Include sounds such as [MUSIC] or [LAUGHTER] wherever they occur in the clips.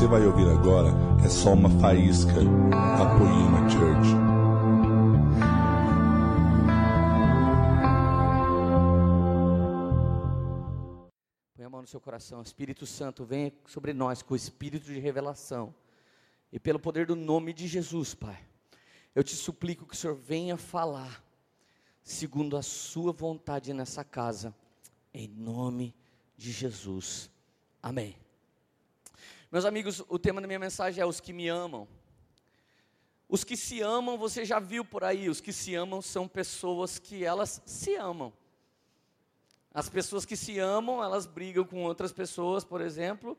você vai ouvir agora é só uma faísca da Poema Church. Põe a mão no seu coração. Espírito Santo, venha sobre nós com o espírito de revelação. E pelo poder do nome de Jesus, Pai, eu te suplico que o Senhor venha falar, segundo a Sua vontade nessa casa, em nome de Jesus. Amém. Meus amigos, o tema da minha mensagem é os que me amam. Os que se amam, você já viu por aí, os que se amam são pessoas que elas se amam. As pessoas que se amam, elas brigam com outras pessoas, por exemplo,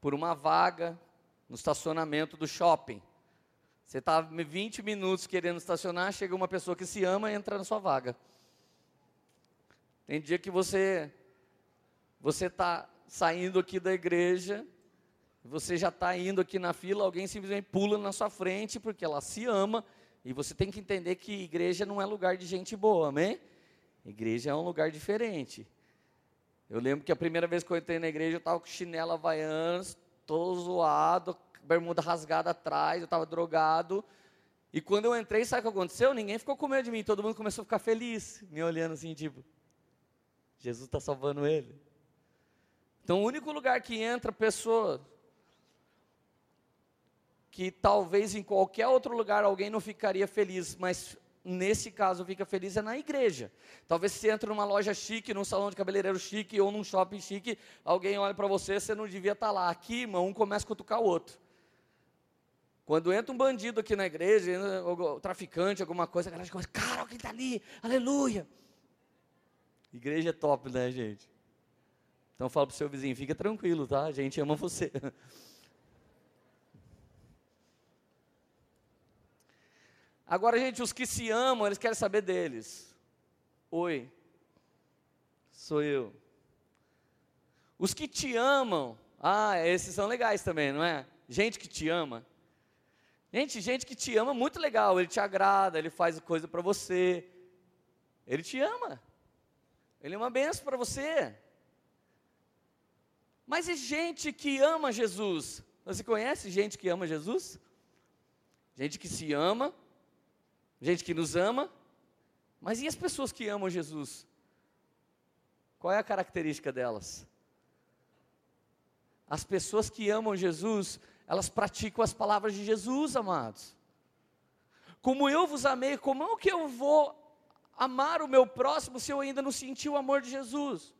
por uma vaga no estacionamento do shopping. Você está 20 minutos querendo estacionar, chega uma pessoa que se ama e entra na sua vaga. Tem dia que você você está saindo aqui da igreja, você já está indo aqui na fila, alguém simplesmente pula na sua frente porque ela se ama e você tem que entender que igreja não é lugar de gente boa, amém? Igreja é um lugar diferente. Eu lembro que a primeira vez que eu entrei na igreja eu estava com chinela havaianas, todo zoado, bermuda rasgada atrás, eu estava drogado. E quando eu entrei, sabe o que aconteceu? Ninguém ficou com medo de mim, todo mundo começou a ficar feliz, me olhando assim, tipo, Jesus está salvando ele. Então, o único lugar que entra pessoa que talvez em qualquer outro lugar alguém não ficaria feliz, mas nesse caso fica feliz é na igreja. Talvez você entre numa loja chique, num salão de cabeleireiro chique ou num shopping chique, alguém olha para você, você não devia estar tá lá. Aqui, irmão, um começa a cutucar o outro. Quando entra um bandido aqui na igreja, ou traficante, alguma coisa, a galera começa, cara, alguém está ali, aleluia. Igreja é top, né, gente? Então fala para o seu vizinho, fica tranquilo, tá? A gente ama você. [LAUGHS] Agora, gente, os que se amam, eles querem saber deles. Oi, sou eu. Os que te amam, ah, esses são legais também, não é? Gente que te ama. Gente, gente que te ama, muito legal. Ele te agrada, ele faz coisa para você. Ele te ama. Ele é uma benção para você. Mas e gente que ama Jesus? Você conhece gente que ama Jesus? Gente que se ama, gente que nos ama, mas e as pessoas que amam Jesus? Qual é a característica delas? As pessoas que amam Jesus, elas praticam as palavras de Jesus, amados. Como eu vos amei, como é que eu vou amar o meu próximo se eu ainda não senti o amor de Jesus?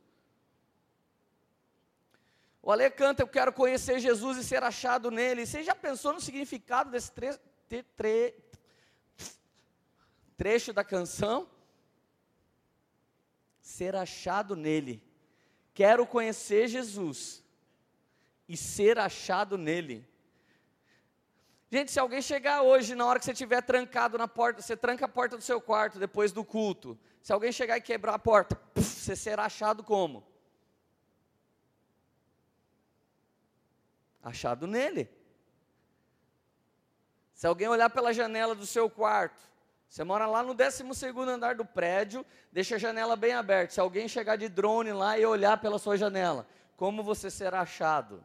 O Ale canta, eu quero conhecer Jesus e ser achado nele. Você já pensou no significado desse tre tre trecho da canção? Ser achado nele. Quero conhecer Jesus e ser achado nele. Gente, se alguém chegar hoje, na hora que você estiver trancado na porta, você tranca a porta do seu quarto depois do culto. Se alguém chegar e quebrar a porta, você será achado como? Achado nele. Se alguém olhar pela janela do seu quarto você mora lá no 12 andar do prédio, deixa a janela bem aberta. Se alguém chegar de drone lá e olhar pela sua janela, como você será achado?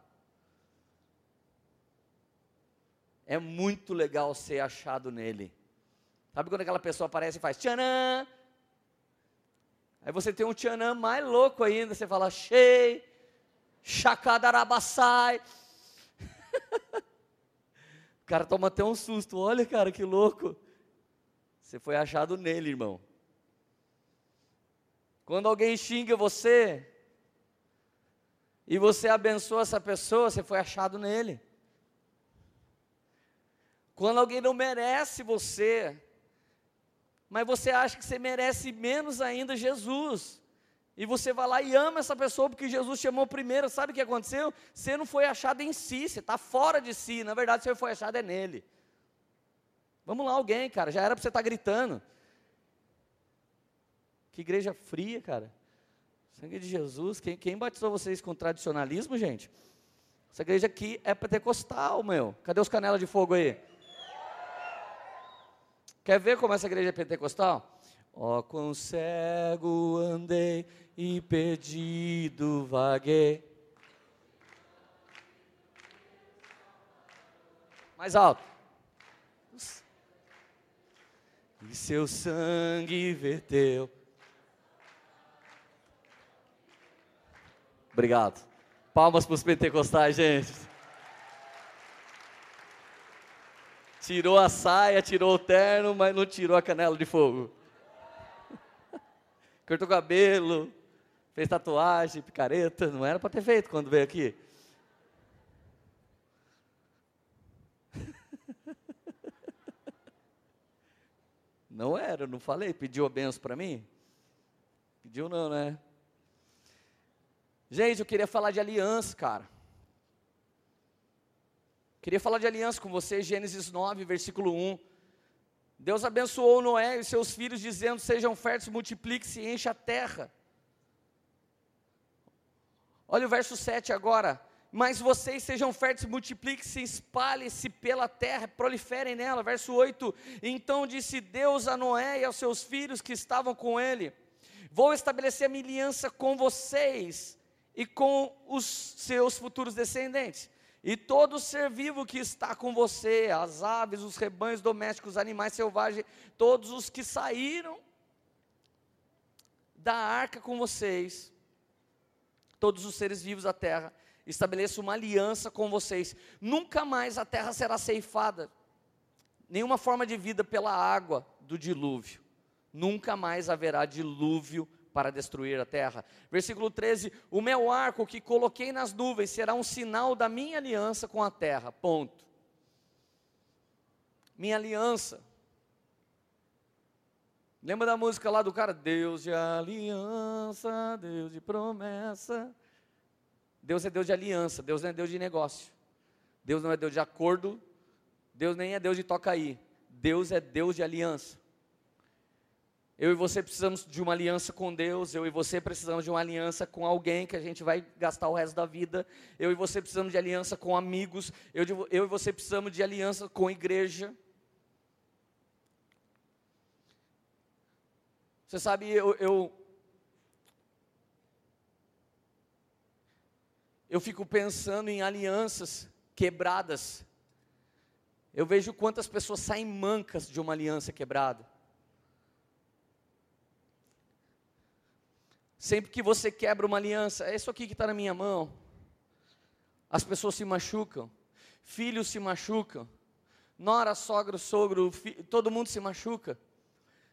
É muito legal ser achado nele. Sabe quando aquela pessoa aparece e faz tchanã? Aí você tem um tchanã mais louco ainda, você fala chei, chacadarabassai. [LAUGHS] o cara toma até um susto, olha cara, que louco. Você foi achado nele, irmão. Quando alguém xinga você, e você abençoa essa pessoa, você foi achado nele. Quando alguém não merece você, mas você acha que você merece menos ainda Jesus, e você vai lá e ama essa pessoa porque Jesus chamou primeiro, sabe o que aconteceu? Você não foi achado em si, você está fora de si, na verdade você foi achado é nele. Vamos lá, alguém, cara. Já era para você estar tá gritando. Que igreja fria, cara. Sangue de Jesus. Quem, quem batizou vocês com tradicionalismo, gente? Essa igreja aqui é pentecostal, meu. Cadê os canelas de fogo aí? Quer ver como essa igreja é pentecostal? Ó, oh, com cego andei e perdido vaguei. Mais alto. E seu sangue verteu. Obrigado. Palmas para os pentecostais, gente. Tirou a saia, tirou o terno, mas não tirou a canela de fogo. [LAUGHS] Cortou cabelo, fez tatuagem, picareta, não era para ter feito quando veio aqui. Não era, não falei, pediu a benção para mim? Pediu não, né? Gente, eu queria falar de aliança, cara. Queria falar de aliança com você, Gênesis 9, versículo 1. Deus abençoou Noé e seus filhos, dizendo: Sejam férteis, multipliquem-se e encha a terra. Olha o verso 7 agora. Mas vocês sejam férteis, multipliquem-se, espalhem-se pela terra, proliferem nela. Verso 8: Então disse Deus a Noé e aos seus filhos que estavam com ele: Vou estabelecer a minha aliança com vocês e com os seus futuros descendentes. E todo ser vivo que está com você, as aves, os rebanhos domésticos, os animais selvagens, todos os que saíram da arca com vocês, todos os seres vivos da terra, estabeleço uma aliança com vocês. Nunca mais a terra será ceifada, nenhuma forma de vida pela água do dilúvio. Nunca mais haverá dilúvio para destruir a terra. Versículo 13: O meu arco que coloquei nas nuvens será um sinal da minha aliança com a terra. Ponto. Minha aliança. Lembra da música lá do cara? Deus de aliança, Deus de promessa. Deus é Deus de aliança, Deus não é Deus de negócio. Deus não é Deus de acordo, Deus nem é Deus de toca aí. Deus é Deus de aliança. Eu e você precisamos de uma aliança com Deus, eu e você precisamos de uma aliança com alguém que a gente vai gastar o resto da vida. Eu e você precisamos de aliança com amigos, eu, eu e você precisamos de aliança com igreja. Você sabe, eu, eu, eu fico pensando em alianças quebradas. Eu vejo quantas pessoas saem mancas de uma aliança quebrada. Sempre que você quebra uma aliança, é isso aqui que está na minha mão. As pessoas se machucam, filhos se machucam, nora, sogra, sogro, todo mundo se machuca.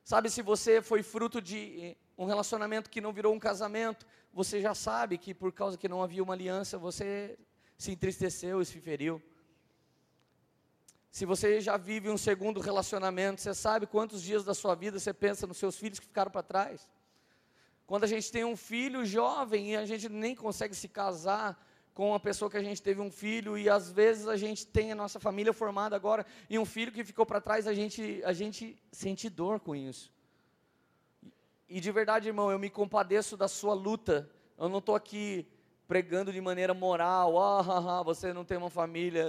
Sabe, se você foi fruto de um relacionamento que não virou um casamento, você já sabe que por causa que não havia uma aliança, você se entristeceu e se feriu. Se você já vive um segundo relacionamento, você sabe quantos dias da sua vida você pensa nos seus filhos que ficaram para trás. Quando a gente tem um filho jovem e a gente nem consegue se casar com uma pessoa que a gente teve um filho e às vezes a gente tem a nossa família formada agora e um filho que ficou para trás, a gente, a gente sente dor com isso. E de verdade, irmão, eu me compadeço da sua luta. Eu não estou aqui pregando de maneira moral, ah, ah, ah, você não tem uma família.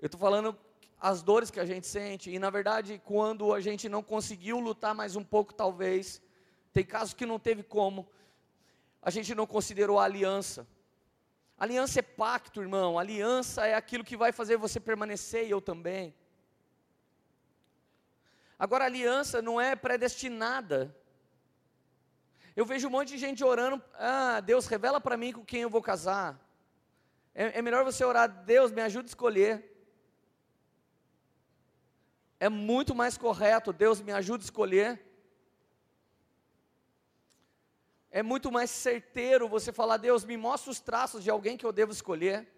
Eu estou falando as dores que a gente sente, e na verdade, quando a gente não conseguiu lutar mais um pouco, talvez, tem casos que não teve como, a gente não considerou a aliança. Aliança é pacto, irmão, aliança é aquilo que vai fazer você permanecer e eu também. Agora, aliança não é predestinada. Eu vejo um monte de gente orando, ah, Deus revela para mim com quem eu vou casar. É, é melhor você orar, Deus me ajuda a escolher. É muito mais correto, Deus me ajuda a escolher. É muito mais certeiro você falar, Deus, me mostra os traços de alguém que eu devo escolher.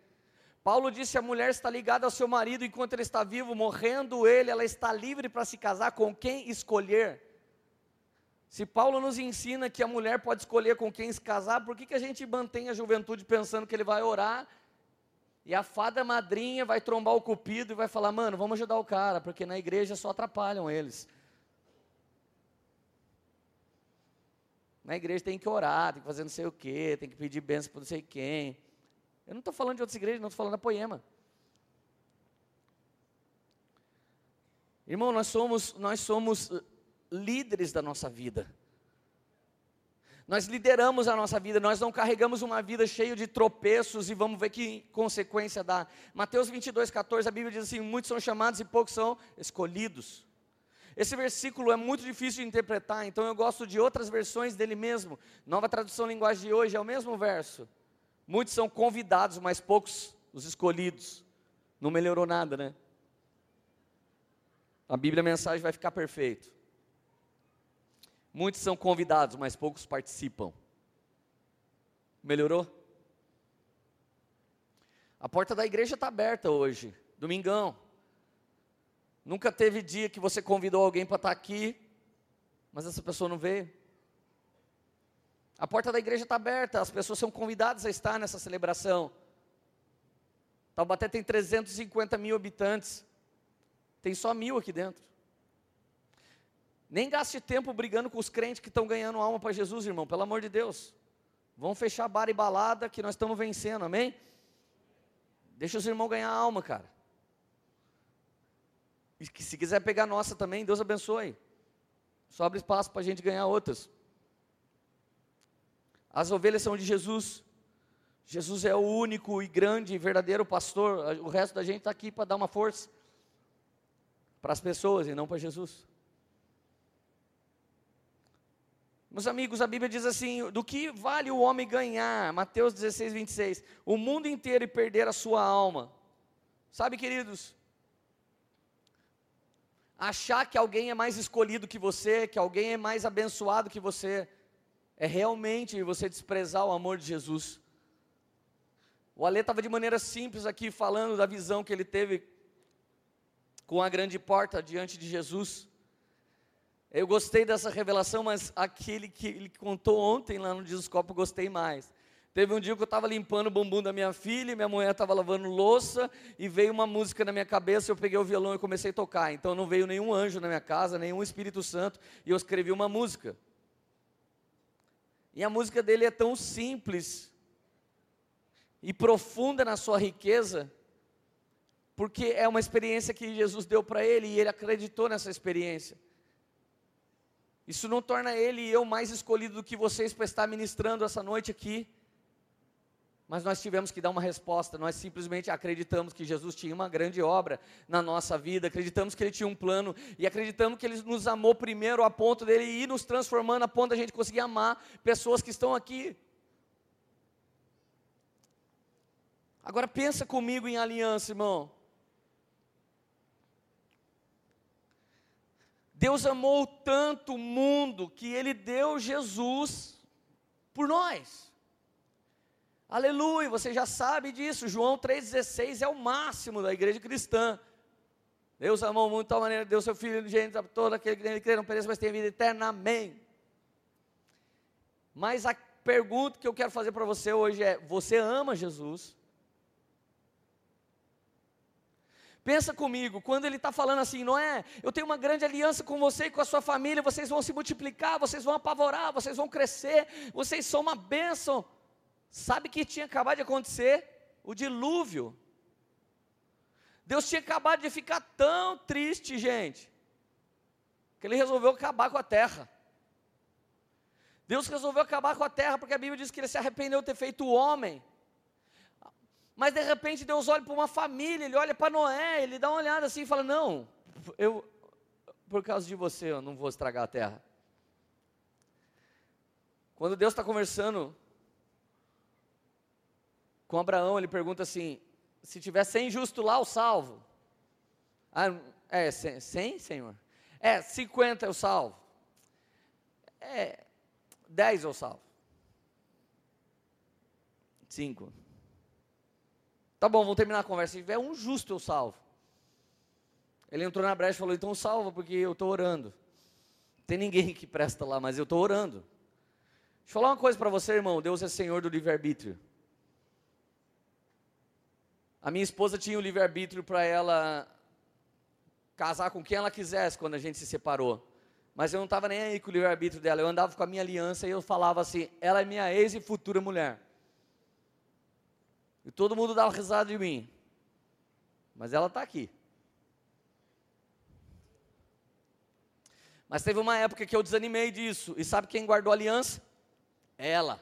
Paulo disse: a mulher está ligada ao seu marido enquanto ele está vivo, morrendo ele, ela está livre para se casar com quem escolher. Se Paulo nos ensina que a mulher pode escolher com quem se casar, por que, que a gente mantém a juventude pensando que ele vai orar e a fada madrinha vai trombar o cupido e vai falar: mano, vamos ajudar o cara, porque na igreja só atrapalham eles. Na igreja tem que orar, tem que fazer não sei o quê, tem que pedir bênção para não sei quem. Eu não estou falando de outras igrejas, não estou falando da poema. Irmão, nós somos, nós somos líderes da nossa vida. Nós lideramos a nossa vida, nós não carregamos uma vida cheia de tropeços e vamos ver que consequência dá. Mateus 22, 14, a Bíblia diz assim: muitos são chamados e poucos são escolhidos. Esse versículo é muito difícil de interpretar, então eu gosto de outras versões dele mesmo. Nova tradução linguagem de hoje é o mesmo verso. Muitos são convidados, mas poucos os escolhidos. Não melhorou nada, né? A Bíblia a mensagem vai ficar perfeito. Muitos são convidados, mas poucos participam. Melhorou? A porta da igreja está aberta hoje, domingão. Nunca teve dia que você convidou alguém para estar tá aqui, mas essa pessoa não veio. A porta da igreja está aberta, as pessoas são convidadas a estar nessa celebração. Taubaté tem 350 mil habitantes, tem só mil aqui dentro. Nem gaste tempo brigando com os crentes que estão ganhando alma para Jesus, irmão, pelo amor de Deus. Vamos fechar bar e balada que nós estamos vencendo, amém? Deixa os irmãos ganhar alma, cara. E se quiser pegar nossa também, Deus abençoe. Sobre espaço para a gente ganhar outras. As ovelhas são de Jesus. Jesus é o único e grande e verdadeiro pastor. O resto da gente está aqui para dar uma força para as pessoas e não para Jesus. Meus amigos, a Bíblia diz assim: do que vale o homem ganhar? Mateus 16, 26. O mundo inteiro e perder a sua alma. Sabe, queridos? Achar que alguém é mais escolhido que você, que alguém é mais abençoado que você, é realmente você desprezar o amor de Jesus. O Ale estava de maneira simples aqui falando da visão que ele teve com a grande porta diante de Jesus. Eu gostei dessa revelação, mas aquele que ele contou ontem lá no Discoscope eu gostei mais. Teve um dia que eu estava limpando o bumbum da minha filha, minha mulher estava lavando louça e veio uma música na minha cabeça. Eu peguei o violão e comecei a tocar. Então não veio nenhum anjo na minha casa, nenhum Espírito Santo, e eu escrevi uma música. E a música dele é tão simples e profunda na sua riqueza, porque é uma experiência que Jesus deu para ele e ele acreditou nessa experiência. Isso não torna ele e eu mais escolhido do que vocês para estar ministrando essa noite aqui. Mas nós tivemos que dar uma resposta, nós simplesmente acreditamos que Jesus tinha uma grande obra na nossa vida, acreditamos que Ele tinha um plano e acreditamos que Ele nos amou primeiro a ponto dele ir nos transformando a ponto da gente conseguir amar pessoas que estão aqui. Agora pensa comigo em aliança, irmão. Deus amou tanto o mundo que ele deu Jesus por nós. Aleluia, você já sabe disso. João 3,16 é o máximo da igreja cristã. Deus amou muito de tal maneira, deu seu filho gente a todo aquele que nele crê, não pereça, mas tem vida eterna. Amém. Mas a pergunta que eu quero fazer para você hoje é: você ama Jesus? Pensa comigo, quando ele está falando assim, não é? Eu tenho uma grande aliança com você e com a sua família, vocês vão se multiplicar, vocês vão apavorar, vocês vão crescer, vocês são uma bênção. Sabe que tinha acabado de acontecer? O dilúvio. Deus tinha acabado de ficar tão triste, gente, que ele resolveu acabar com a terra. Deus resolveu acabar com a terra porque a Bíblia diz que ele se arrependeu de ter feito o homem. Mas de repente Deus olha para uma família, ele olha para Noé, ele dá uma olhada assim e fala: Não, eu, por causa de você, eu não vou estragar a terra. Quando Deus está conversando com Abraão, ele pergunta assim: se tiver 100 justos lá, eu salvo. Ah, é, 100, Senhor? É, 50 eu salvo. É, 10 eu salvo. 5. Tá bom, vamos terminar a conversa. Se tiver um justo, eu salvo. Ele entrou na brecha e falou: então salva, porque eu estou orando. Tem ninguém que presta lá, mas eu estou orando. Deixa eu falar uma coisa para você, irmão: Deus é Senhor do livre-arbítrio. A minha esposa tinha o livre-arbítrio para ela casar com quem ela quisesse quando a gente se separou. Mas eu não estava nem aí com o livre-arbítrio dela. Eu andava com a minha aliança e eu falava assim: ela é minha ex e futura mulher. E todo mundo dava risada de mim. Mas ela está aqui. Mas teve uma época que eu desanimei disso. E sabe quem guardou a aliança? Ela.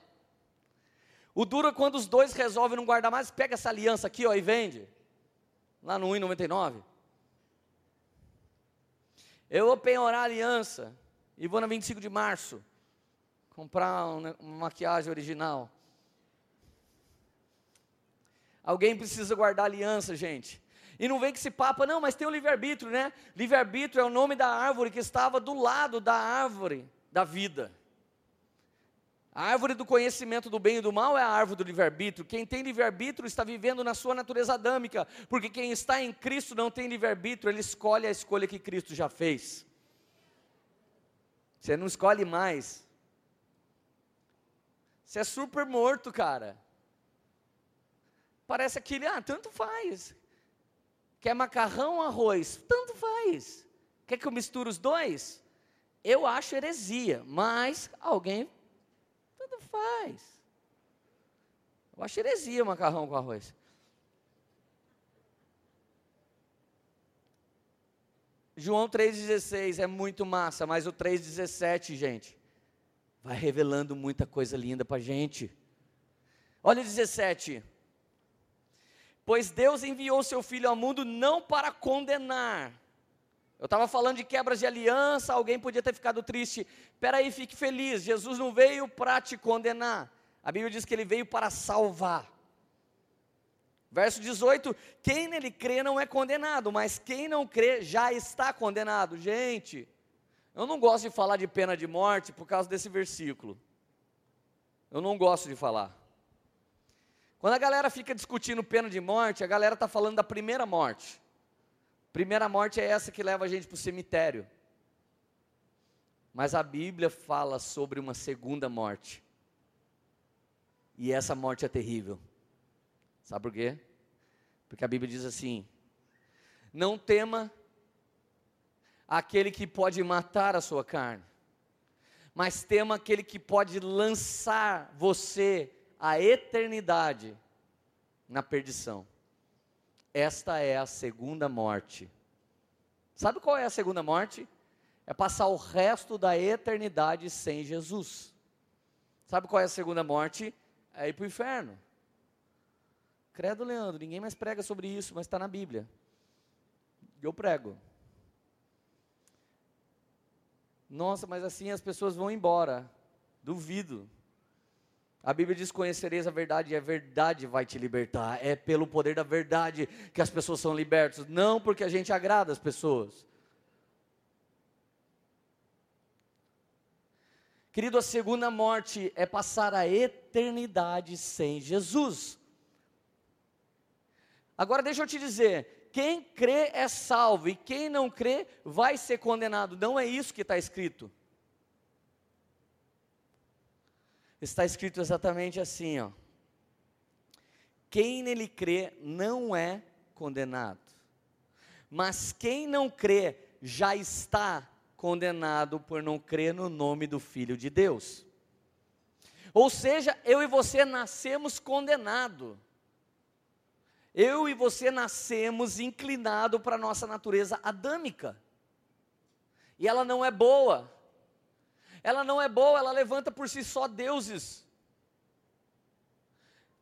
O duro é quando os dois resolvem não guardar mais, pega essa aliança aqui ó, e vende. Lá no 1,99. Eu vou penhorar a aliança e vou na 25 de março comprar uma maquiagem original. Alguém precisa guardar aliança, gente. E não vem que se papa, não, mas tem o livre-arbítrio, né? Livre-arbítrio é o nome da árvore que estava do lado da árvore da vida. A árvore do conhecimento do bem e do mal é a árvore do livre-arbítrio. Quem tem livre-arbítrio está vivendo na sua natureza adâmica, porque quem está em Cristo não tem livre-arbítrio, ele escolhe a escolha que Cristo já fez. Você não escolhe mais. Você é super morto, cara. Parece aquele, ah, tanto faz. Quer macarrão ou arroz? Tanto faz. Quer que eu misture os dois? Eu acho heresia, mas alguém faz. Eu acho heresia macarrão com arroz. João 3,16 é muito massa, mas o 3,17, gente, vai revelando muita coisa linda para a gente. Olha o 17. Pois Deus enviou seu Filho ao mundo não para condenar, eu estava falando de quebras de aliança, alguém podia ter ficado triste. Espera aí, fique feliz. Jesus não veio para te condenar. A Bíblia diz que ele veio para salvar. Verso 18: Quem nele crê não é condenado, mas quem não crê já está condenado. Gente, eu não gosto de falar de pena de morte por causa desse versículo. Eu não gosto de falar. Quando a galera fica discutindo pena de morte, a galera está falando da primeira morte. Primeira morte é essa que leva a gente para o cemitério. Mas a Bíblia fala sobre uma segunda morte. E essa morte é terrível. Sabe por quê? Porque a Bíblia diz assim: Não tema aquele que pode matar a sua carne, mas tema aquele que pode lançar você à eternidade na perdição. Esta é a segunda morte. Sabe qual é a segunda morte? É passar o resto da eternidade sem Jesus. Sabe qual é a segunda morte? É ir para o inferno. Credo, Leandro, ninguém mais prega sobre isso, mas está na Bíblia. Eu prego. Nossa, mas assim as pessoas vão embora. Duvido. A Bíblia diz: Conhecereis a verdade e a verdade vai te libertar. É pelo poder da verdade que as pessoas são libertas, não porque a gente agrada as pessoas. Querido, a segunda morte é passar a eternidade sem Jesus. Agora deixa eu te dizer: quem crê é salvo, e quem não crê vai ser condenado. Não é isso que está escrito. Está escrito exatamente assim, ó. Quem nele crê não é condenado. Mas quem não crê já está condenado por não crer no nome do Filho de Deus. Ou seja, eu e você nascemos condenado. Eu e você nascemos inclinado para a nossa natureza adâmica. E ela não é boa ela não é boa, ela levanta por si só deuses.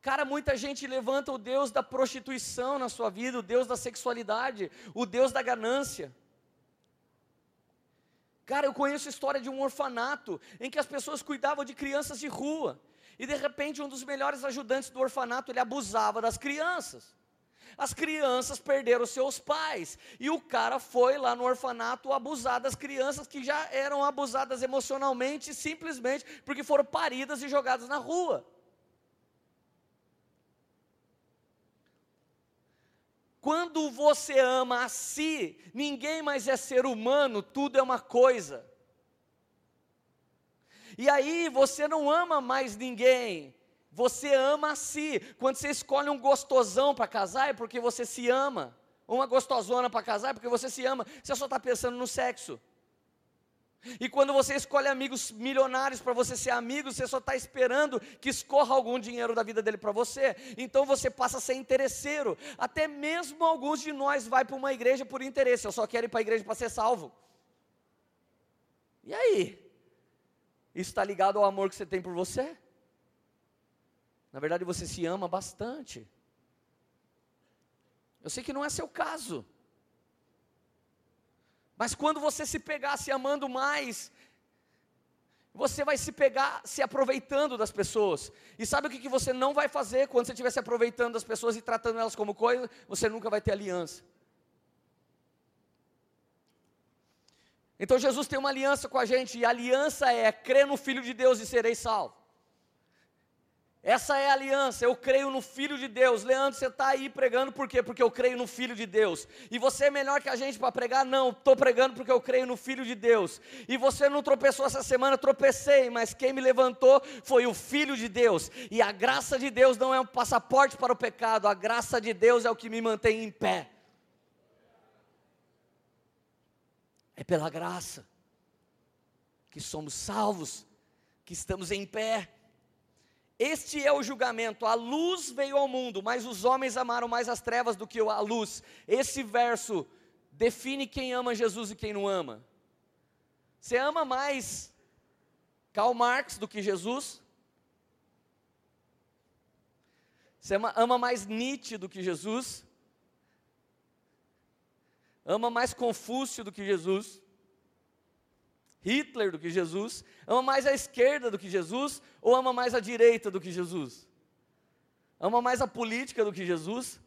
Cara, muita gente levanta o Deus da prostituição na sua vida, o Deus da sexualidade, o Deus da ganância. Cara, eu conheço a história de um orfanato em que as pessoas cuidavam de crianças de rua. E de repente um dos melhores ajudantes do orfanato, ele abusava das crianças as crianças perderam seus pais. E o cara foi lá no orfanato abusar das crianças que já eram abusadas emocionalmente, simplesmente porque foram paridas e jogadas na rua. Quando você ama a si, ninguém mais é ser humano, tudo é uma coisa. E aí você não ama mais ninguém, você ama a si. Quando você escolhe um gostosão para casar, é porque você se ama. Uma gostosona para casar, é porque você se ama. Você só está pensando no sexo. E quando você escolhe amigos milionários para você ser amigo, você só está esperando que escorra algum dinheiro da vida dele para você. Então você passa a ser interesseiro. Até mesmo alguns de nós vai para uma igreja por interesse. Eu só quero ir para a igreja para ser salvo. E aí? Isso está ligado ao amor que você tem por você? Na verdade, você se ama bastante. Eu sei que não é seu caso. Mas quando você se pegar se amando mais, você vai se pegar se aproveitando das pessoas. E sabe o que, você não vai fazer quando você estiver se aproveitando das pessoas e tratando elas como coisa? Você nunca vai ter aliança. Então Jesus tem uma aliança com a gente, e a aliança é crer no Filho de Deus e serei salvo. Essa é a aliança, eu creio no Filho de Deus. Leandro, você está aí pregando por quê? Porque eu creio no Filho de Deus. E você é melhor que a gente para pregar? Não, estou pregando porque eu creio no Filho de Deus. E você não tropeçou essa semana? Tropecei, mas quem me levantou foi o Filho de Deus. E a graça de Deus não é um passaporte para o pecado, a graça de Deus é o que me mantém em pé. É pela graça que somos salvos, que estamos em pé. Este é o julgamento. A luz veio ao mundo, mas os homens amaram mais as trevas do que a luz. Esse verso define quem ama Jesus e quem não ama. Você ama mais Karl Marx do que Jesus? Você ama, mais Nietzsche do que Jesus? ama mais Confúcio do que Jesus, Hitler do que Jesus, ama mais a esquerda do que Jesus, ou ama mais a direita do que Jesus? Ama mais a política do que Jesus?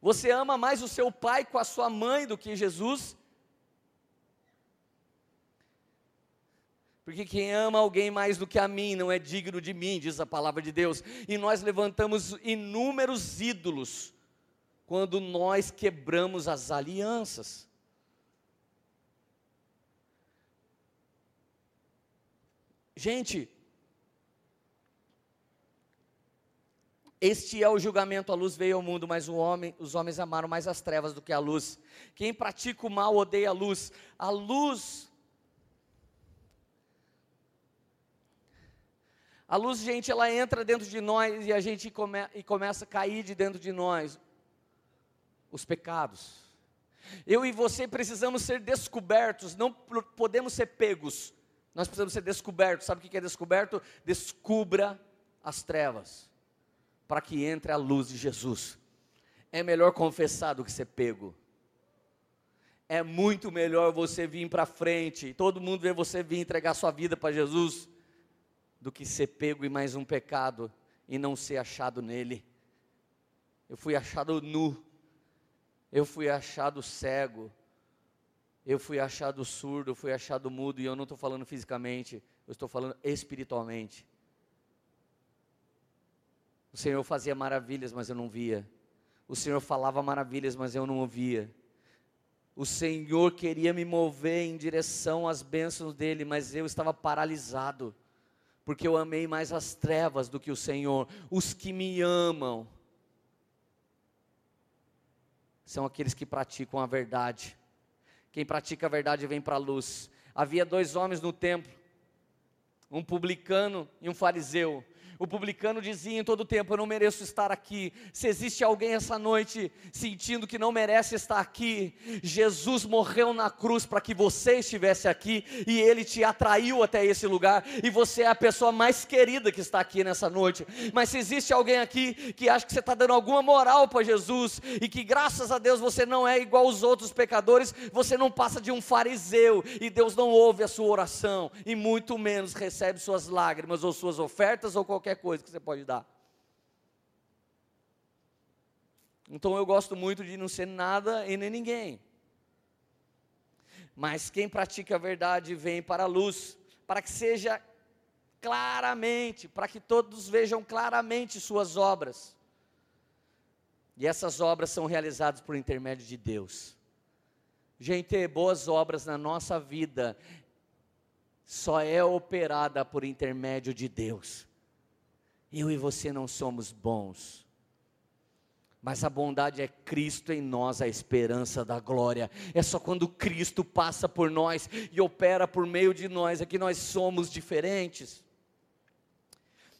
Você ama mais o seu pai com a sua mãe do que Jesus? Porque quem ama alguém mais do que a mim não é digno de mim, diz a palavra de Deus. E nós levantamos inúmeros ídolos quando nós quebramos as alianças. Gente, Este é o julgamento, a luz veio ao mundo, mas homem, os homens amaram mais as trevas do que a luz. Quem pratica o mal odeia a luz. A luz. A luz, gente, ela entra dentro de nós e a gente come, e começa a cair de dentro de nós os pecados. Eu e você precisamos ser descobertos, não podemos ser pegos. Nós precisamos ser descobertos. Sabe o que é descoberto? Descubra as trevas, para que entre a luz de Jesus. É melhor confessar do que ser pego. É muito melhor você vir para frente, todo mundo ver você vir entregar sua vida para Jesus, do que ser pego em mais um pecado e não ser achado nele. Eu fui achado nu, eu fui achado cego, eu fui achado surdo, fui achado mudo, e eu não estou falando fisicamente, eu estou falando espiritualmente. O Senhor fazia maravilhas, mas eu não via. O Senhor falava maravilhas, mas eu não ouvia. O Senhor queria me mover em direção às bênçãos dele, mas eu estava paralisado, porque eu amei mais as trevas do que o Senhor. Os que me amam, são aqueles que praticam a verdade. Quem pratica a verdade vem para a luz. Havia dois homens no templo, um publicano e um fariseu. O publicano dizia em todo tempo: Eu não mereço estar aqui. Se existe alguém essa noite sentindo que não merece estar aqui, Jesus morreu na cruz para que você estivesse aqui e ele te atraiu até esse lugar. E você é a pessoa mais querida que está aqui nessa noite. Mas se existe alguém aqui que acha que você está dando alguma moral para Jesus e que graças a Deus você não é igual aos outros pecadores, você não passa de um fariseu e Deus não ouve a sua oração e muito menos recebe suas lágrimas ou suas ofertas ou qualquer qualquer coisa que você pode dar. Então eu gosto muito de não ser nada e nem ninguém. Mas quem pratica a verdade vem para a luz, para que seja claramente, para que todos vejam claramente suas obras. E essas obras são realizadas por intermédio de Deus. Gente, boas obras na nossa vida só é operada por intermédio de Deus. Eu e você não somos bons. Mas a bondade é Cristo em nós, a esperança da glória. É só quando Cristo passa por nós e opera por meio de nós é que nós somos diferentes.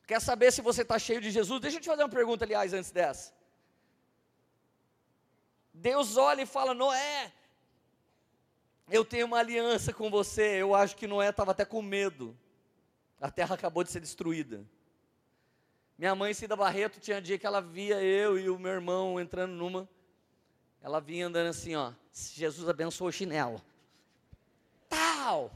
Quer saber se você está cheio de Jesus? Deixa eu te fazer uma pergunta, aliás, antes dessa. Deus olha e fala: Noé, eu tenho uma aliança com você. Eu acho que Noé estava até com medo. A terra acabou de ser destruída. Minha mãe, Cida Barreto, tinha dia que ela via eu e o meu irmão entrando numa. Ela vinha andando assim, ó. Jesus abençoou o chinelo. Tal!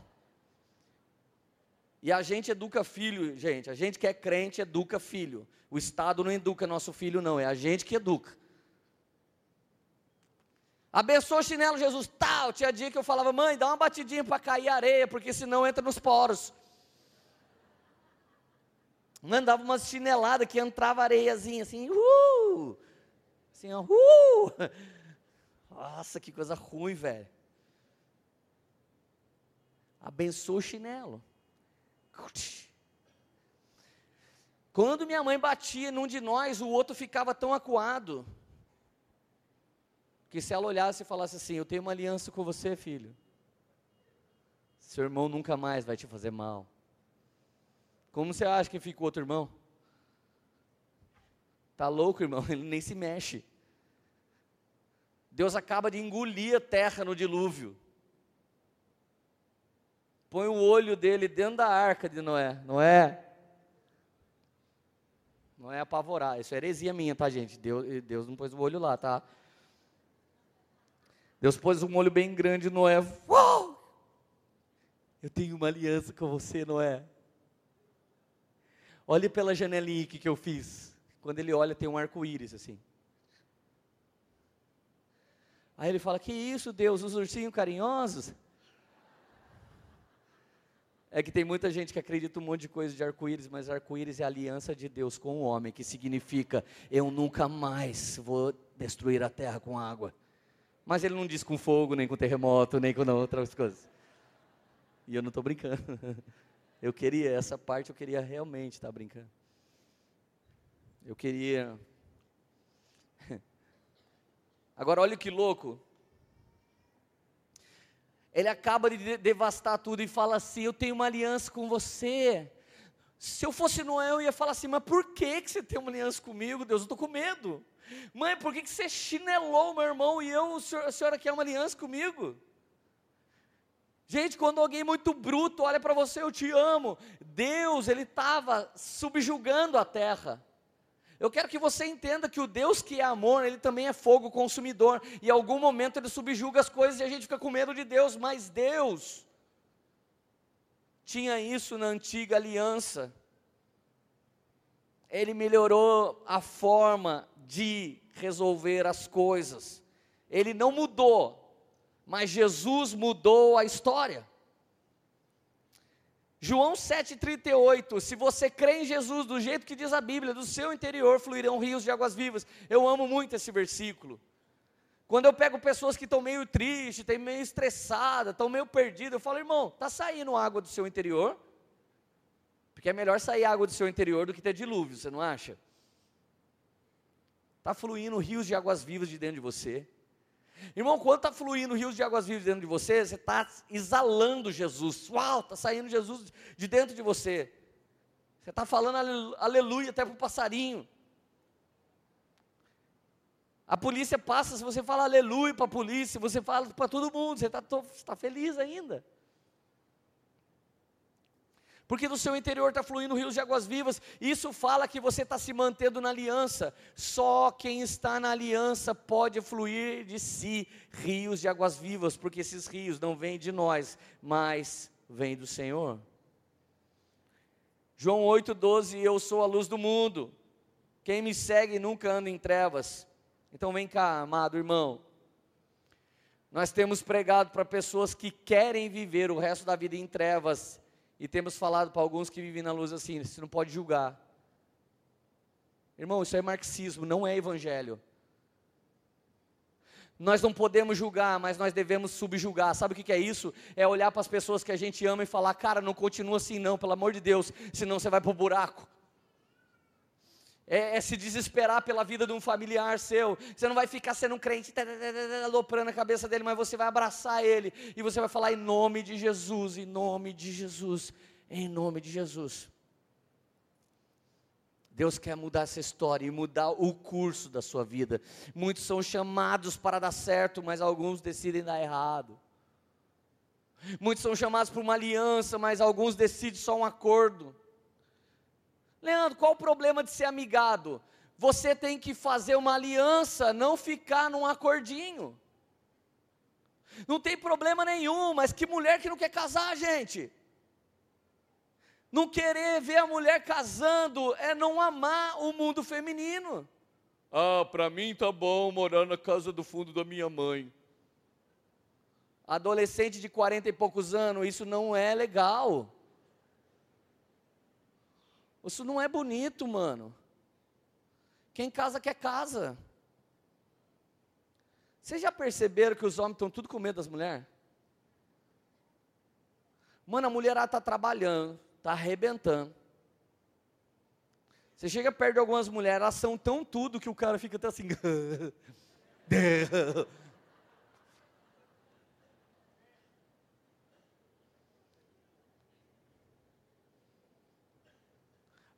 E a gente educa filho, gente. A gente que é crente educa filho. O Estado não educa nosso filho, não. É a gente que educa. Abençoa o chinelo, Jesus. Tal. Tinha dia que eu falava, mãe, dá uma batidinha para cair areia, porque senão entra nos poros. Mandava umas chineladas que entrava areiazinha assim, uh! Assim, ó, uh! Nossa, que coisa ruim, velho. Abençoa o chinelo. Quando minha mãe batia num de nós, o outro ficava tão acuado. Que se ela olhasse e falasse assim: Eu tenho uma aliança com você, filho. Seu irmão nunca mais vai te fazer mal. Como você acha que fica o outro irmão? Tá louco, irmão? [LAUGHS] Ele nem se mexe. Deus acaba de engolir a terra no dilúvio põe o olho dele dentro da arca de Noé, não é? Não é apavorar, isso é heresia minha, tá, gente? Deus, Deus não pôs o olho lá, tá? Deus pôs um olho bem grande em Noé. Uou! Eu tenho uma aliança com você, Noé. Olhe pela janelinha que, eu fiz. Quando ele olha, tem um arco-íris assim. Aí ele fala: Que isso, Deus, os ursinhos carinhosos? É que tem muita gente que acredita um monte de coisa de arco-íris, mas arco-íris é a aliança de Deus com o homem, que significa eu nunca mais vou destruir a terra com água. Mas ele não diz com fogo, nem com terremoto, nem com outras coisas. E eu não estou brincando. [LAUGHS] Eu queria, essa parte eu queria realmente estar tá brincando. Eu queria. [LAUGHS] Agora olha que louco ele acaba de devastar tudo e fala assim: Eu tenho uma aliança com você. Se eu fosse Noé, eu ia falar assim: Mas por que, que você tem uma aliança comigo, Deus? Eu estou com medo. Mãe, por que, que você chinelou meu irmão e eu, a senhora quer uma aliança comigo? Gente, quando alguém muito bruto olha para você, eu te amo. Deus, ele estava subjugando a terra. Eu quero que você entenda que o Deus que é amor, ele também é fogo consumidor. E em algum momento ele subjuga as coisas e a gente fica com medo de Deus, mas Deus tinha isso na antiga aliança. Ele melhorou a forma de resolver as coisas. Ele não mudou, mas Jesus mudou a história. João 7,38, se você crê em Jesus do jeito que diz a Bíblia, do seu interior fluirão rios de águas vivas. Eu amo muito esse versículo. Quando eu pego pessoas que estão meio tristes, estão meio estressadas, estão meio perdidas, eu falo, irmão, está saindo água do seu interior? Porque é melhor sair água do seu interior do que ter dilúvio, você não acha? Está fluindo rios de águas vivas de dentro de você. Irmão, quando está fluindo rios de águas vivas dentro de você, você está exalando Jesus. Uau, está saindo Jesus de dentro de você. Você está falando aleluia até para o passarinho. A polícia passa, se você fala aleluia para a polícia, você fala para todo mundo, você está tá feliz ainda porque no seu interior está fluindo rios de águas vivas. Isso fala que você está se mantendo na aliança. Só quem está na aliança pode fluir de si rios de águas vivas, porque esses rios não vêm de nós, mas vêm do Senhor. João 8,12: Eu sou a luz do mundo. Quem me segue nunca anda em trevas. Então vem cá, amado irmão. Nós temos pregado para pessoas que querem viver o resto da vida em trevas e temos falado para alguns que vivem na luz assim: você não pode julgar. Irmão, isso é marxismo, não é evangelho. Nós não podemos julgar, mas nós devemos subjugar. Sabe o que é isso? É olhar para as pessoas que a gente ama e falar: cara, não continua assim, não, pelo amor de Deus, senão você vai para o buraco é, é, se desesperar pela vida de um familiar seu. Você não vai ficar sendo um crente, tá, tá, tá, aloprando a cabeça dele, mas você vai abraçar ele e você vai falar em nome de Jesus, em nome de Jesus, em nome de Jesus. Deus quer mudar essa história e mudar o curso da sua vida. Muitos são chamados para dar certo, mas alguns decidem dar errado. Muitos são chamados para uma aliança, mas alguns decidem só um acordo. Leandro, qual o problema de ser amigado? Você tem que fazer uma aliança, não ficar num acordinho. Não tem problema nenhum, mas que mulher que não quer casar, gente? Não querer ver a mulher casando é não amar o mundo feminino. Ah, para mim tá bom morar na casa do fundo da minha mãe. Adolescente de 40 e poucos anos, isso não é legal. Isso não é bonito, mano. Quem casa quer casa. Vocês já perceberam que os homens estão tudo com medo das mulheres? Mano, a mulherada está trabalhando, está arrebentando. Você chega perto de algumas mulheres, elas são tão tudo que o cara fica até assim. [LAUGHS]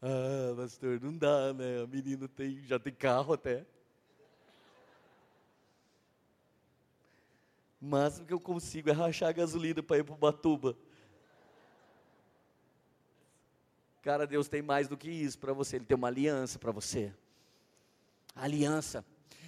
ah, pastor, não dá, né? A menina tem, já tem carro até. O máximo que eu consigo é rachar a gasolina para ir para Batuba. Cara, Deus tem mais do que isso para você, Ele tem uma aliança para você. Aliança.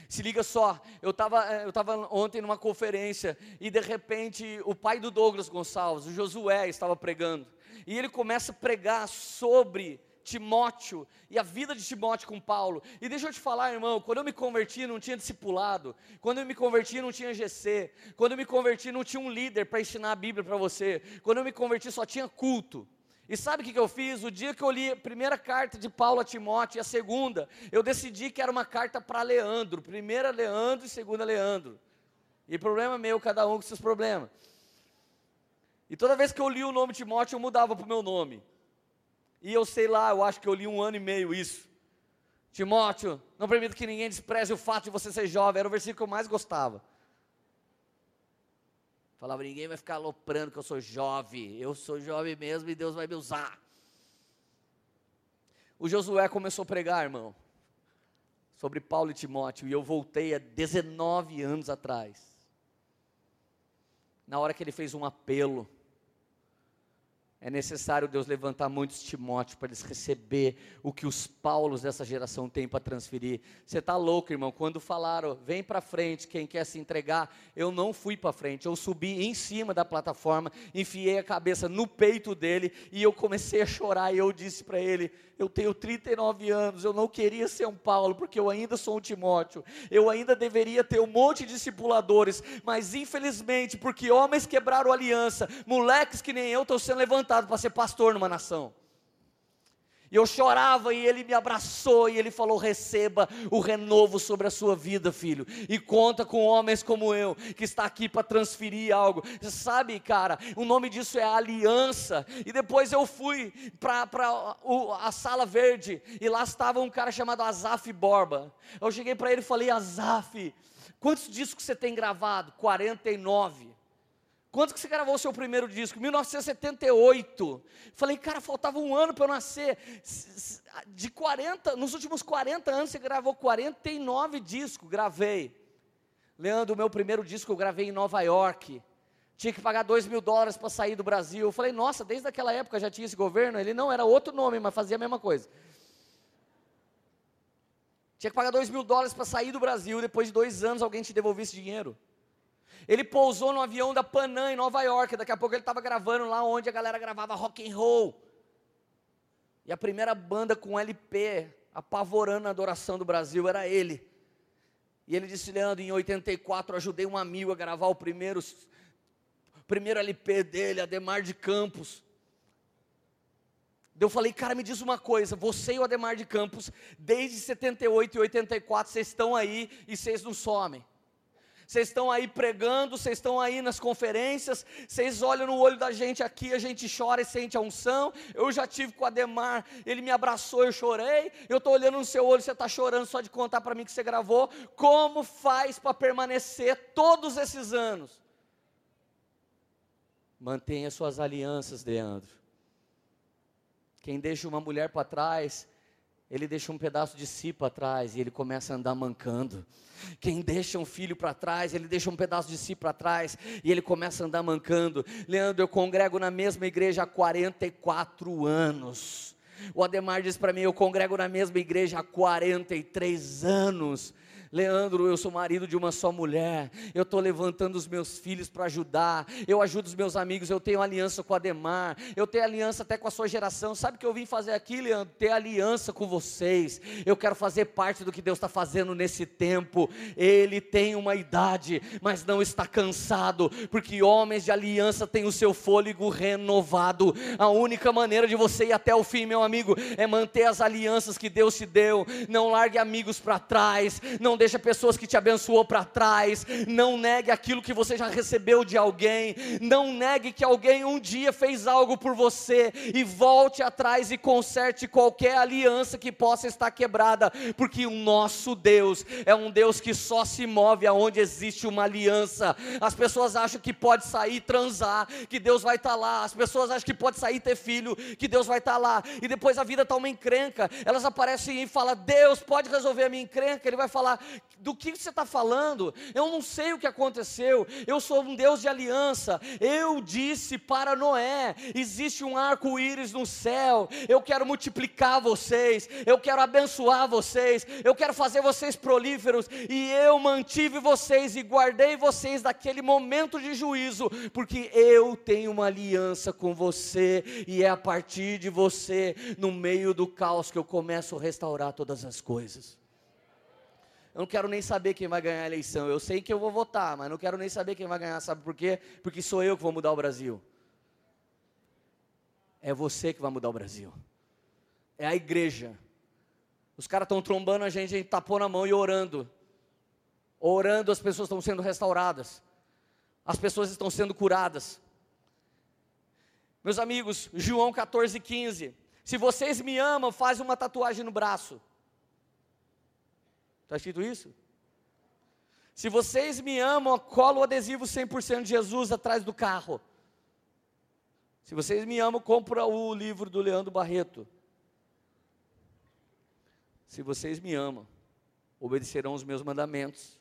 Se liga só, eu estava eu tava ontem numa conferência e de repente o pai do Douglas Gonçalves, o Josué, estava pregando. E ele começa a pregar sobre Timóteo e a vida de Timóteo com Paulo. E deixa eu te falar, irmão, quando eu me converti não tinha discipulado, quando eu me converti não tinha GC, quando eu me converti não tinha um líder para ensinar a Bíblia para você, quando eu me converti só tinha culto. E sabe o que, eu fiz? O dia que eu li a primeira carta de Paulo a Timóteo e a segunda, eu decidi que era uma carta para Leandro, primeira Leandro e segunda Leandro. E problema meu, cada um com seus problemas. E toda vez que eu li o nome Timóteo, eu mudava para o meu nome. E eu sei lá, eu acho que eu li um ano e meio isso. Timóteo, não permita que ninguém despreze o fato de você ser jovem. Era o versículo que eu mais gostava. Falava, ninguém vai ficar aloprando que eu sou jovem. Eu sou jovem mesmo e Deus vai me usar. O Josué começou a pregar, irmão, sobre Paulo e Timóteo. E eu voltei há 19 anos atrás. Na hora que ele fez um apelo é necessário Deus levantar muitos Timóteos para eles receber o que os Paulos dessa geração têm para transferir. Você está louco, irmão? Quando falaram, vem para frente, quem quer se entregar, eu não fui para frente. Eu subi em cima da plataforma, enfiei a cabeça no peito dele e eu comecei a chorar. E eu disse para ele: Eu tenho 39 anos, eu não queria ser um Paulo, porque eu ainda sou um Timóteo. Eu ainda deveria ter um monte de discipuladores, mas infelizmente, porque homens quebraram aliança, moleques que nem eu estão sendo levantados para ser pastor numa nação. E eu chorava e ele me abraçou e ele falou: receba o renovo sobre a sua vida, filho. E conta com homens como eu, que está aqui para transferir algo. Você sabe, cara, o nome disso é aliança. E depois eu fui para a sala verde e lá estava um cara chamado Azaf Borba. Eu cheguei para ele e falei: Azaf, quantos discos você tem gravado? 49. Quando que você gravou o seu primeiro disco? 1978. Falei, cara, faltava um ano para eu nascer. De 40, nos últimos 40 anos você gravou 49 discos, gravei. Leandro, meu primeiro disco eu gravei em Nova York. Tinha que pagar 2 mil dólares para sair do Brasil. Eu falei, nossa, desde aquela época já tinha esse governo. Ele não era outro nome, mas fazia a mesma coisa. Tinha que pagar 2 mil dólares para sair do Brasil. Depois de dois anos alguém te devolvia esse dinheiro. Ele pousou no avião da Panam em Nova York. Daqui a pouco ele estava gravando lá onde a galera gravava rock and roll. E a primeira banda com LP apavorando a adoração do Brasil era ele. E ele disse, Leandro, em 84 ajudei um amigo a gravar o primeiro, primeiro LP dele, Ademar de Campos. Eu falei, cara, me diz uma coisa, você e o Ademar de Campos, desde 78 e 84, vocês estão aí e vocês não somem vocês estão aí pregando, vocês estão aí nas conferências, vocês olham no olho da gente aqui, a gente chora e sente a unção. Eu já tive com o Ademar, ele me abraçou, eu chorei. Eu estou olhando no seu olho, você está chorando só de contar para mim que você gravou. Como faz para permanecer todos esses anos? Mantenha suas alianças, Leandro. Quem deixa uma mulher para trás, ele deixa um pedaço de si para trás e ele começa a andar mancando. Quem deixa um filho para trás, ele deixa um pedaço de si para trás e ele começa a andar mancando. Leandro, eu congrego na mesma igreja há 44 anos. O Ademar diz para mim: Eu congrego na mesma igreja há 43 anos. Leandro, eu sou marido de uma só mulher, eu estou levantando os meus filhos para ajudar, eu ajudo os meus amigos, eu tenho aliança com a Demar, eu tenho aliança até com a sua geração. Sabe o que eu vim fazer aqui, Leandro? Ter aliança com vocês. Eu quero fazer parte do que Deus está fazendo nesse tempo. Ele tem uma idade, mas não está cansado, porque homens de aliança têm o seu fôlego renovado. A única maneira de você ir até o fim, meu amigo, é manter as alianças que Deus te deu. Não largue amigos para trás, não não deixa pessoas que te abençoou para trás, não negue aquilo que você já recebeu de alguém, não negue que alguém um dia fez algo por você e volte atrás e conserte qualquer aliança que possa estar quebrada, porque o nosso Deus é um Deus que só se move aonde existe uma aliança. As pessoas acham que pode sair transar, que Deus vai estar tá lá. As pessoas acham que pode sair ter filho, que Deus vai estar tá lá. E depois a vida está uma encrenca. Elas aparecem e falam: Deus pode resolver a minha encrenca. Ele vai falar: do que você está falando? Eu não sei o que aconteceu. Eu sou um Deus de aliança. Eu disse para Noé: existe um arco-íris no céu. Eu quero multiplicar vocês. Eu quero abençoar vocês. Eu quero fazer vocês prolíferos. E eu mantive vocês e guardei vocês daquele momento de juízo, porque eu tenho uma aliança com você. E é a partir de você, no meio do caos, que eu começo a restaurar todas as coisas. Eu não quero nem saber quem vai ganhar a eleição. Eu sei que eu vou votar, mas não quero nem saber quem vai ganhar. Sabe por quê? Porque sou eu que vou mudar o Brasil. É você que vai mudar o Brasil. É a igreja. Os caras estão trombando a gente, a gente tapou na mão e orando. Orando, as pessoas estão sendo restauradas. As pessoas estão sendo curadas. Meus amigos, João 14, 15. Se vocês me amam, faz uma tatuagem no braço. Está escrito isso? Se vocês me amam, cola o adesivo 100% de Jesus atrás do carro. Se vocês me amam, compra o livro do Leandro Barreto. Se vocês me amam, obedecerão os meus mandamentos.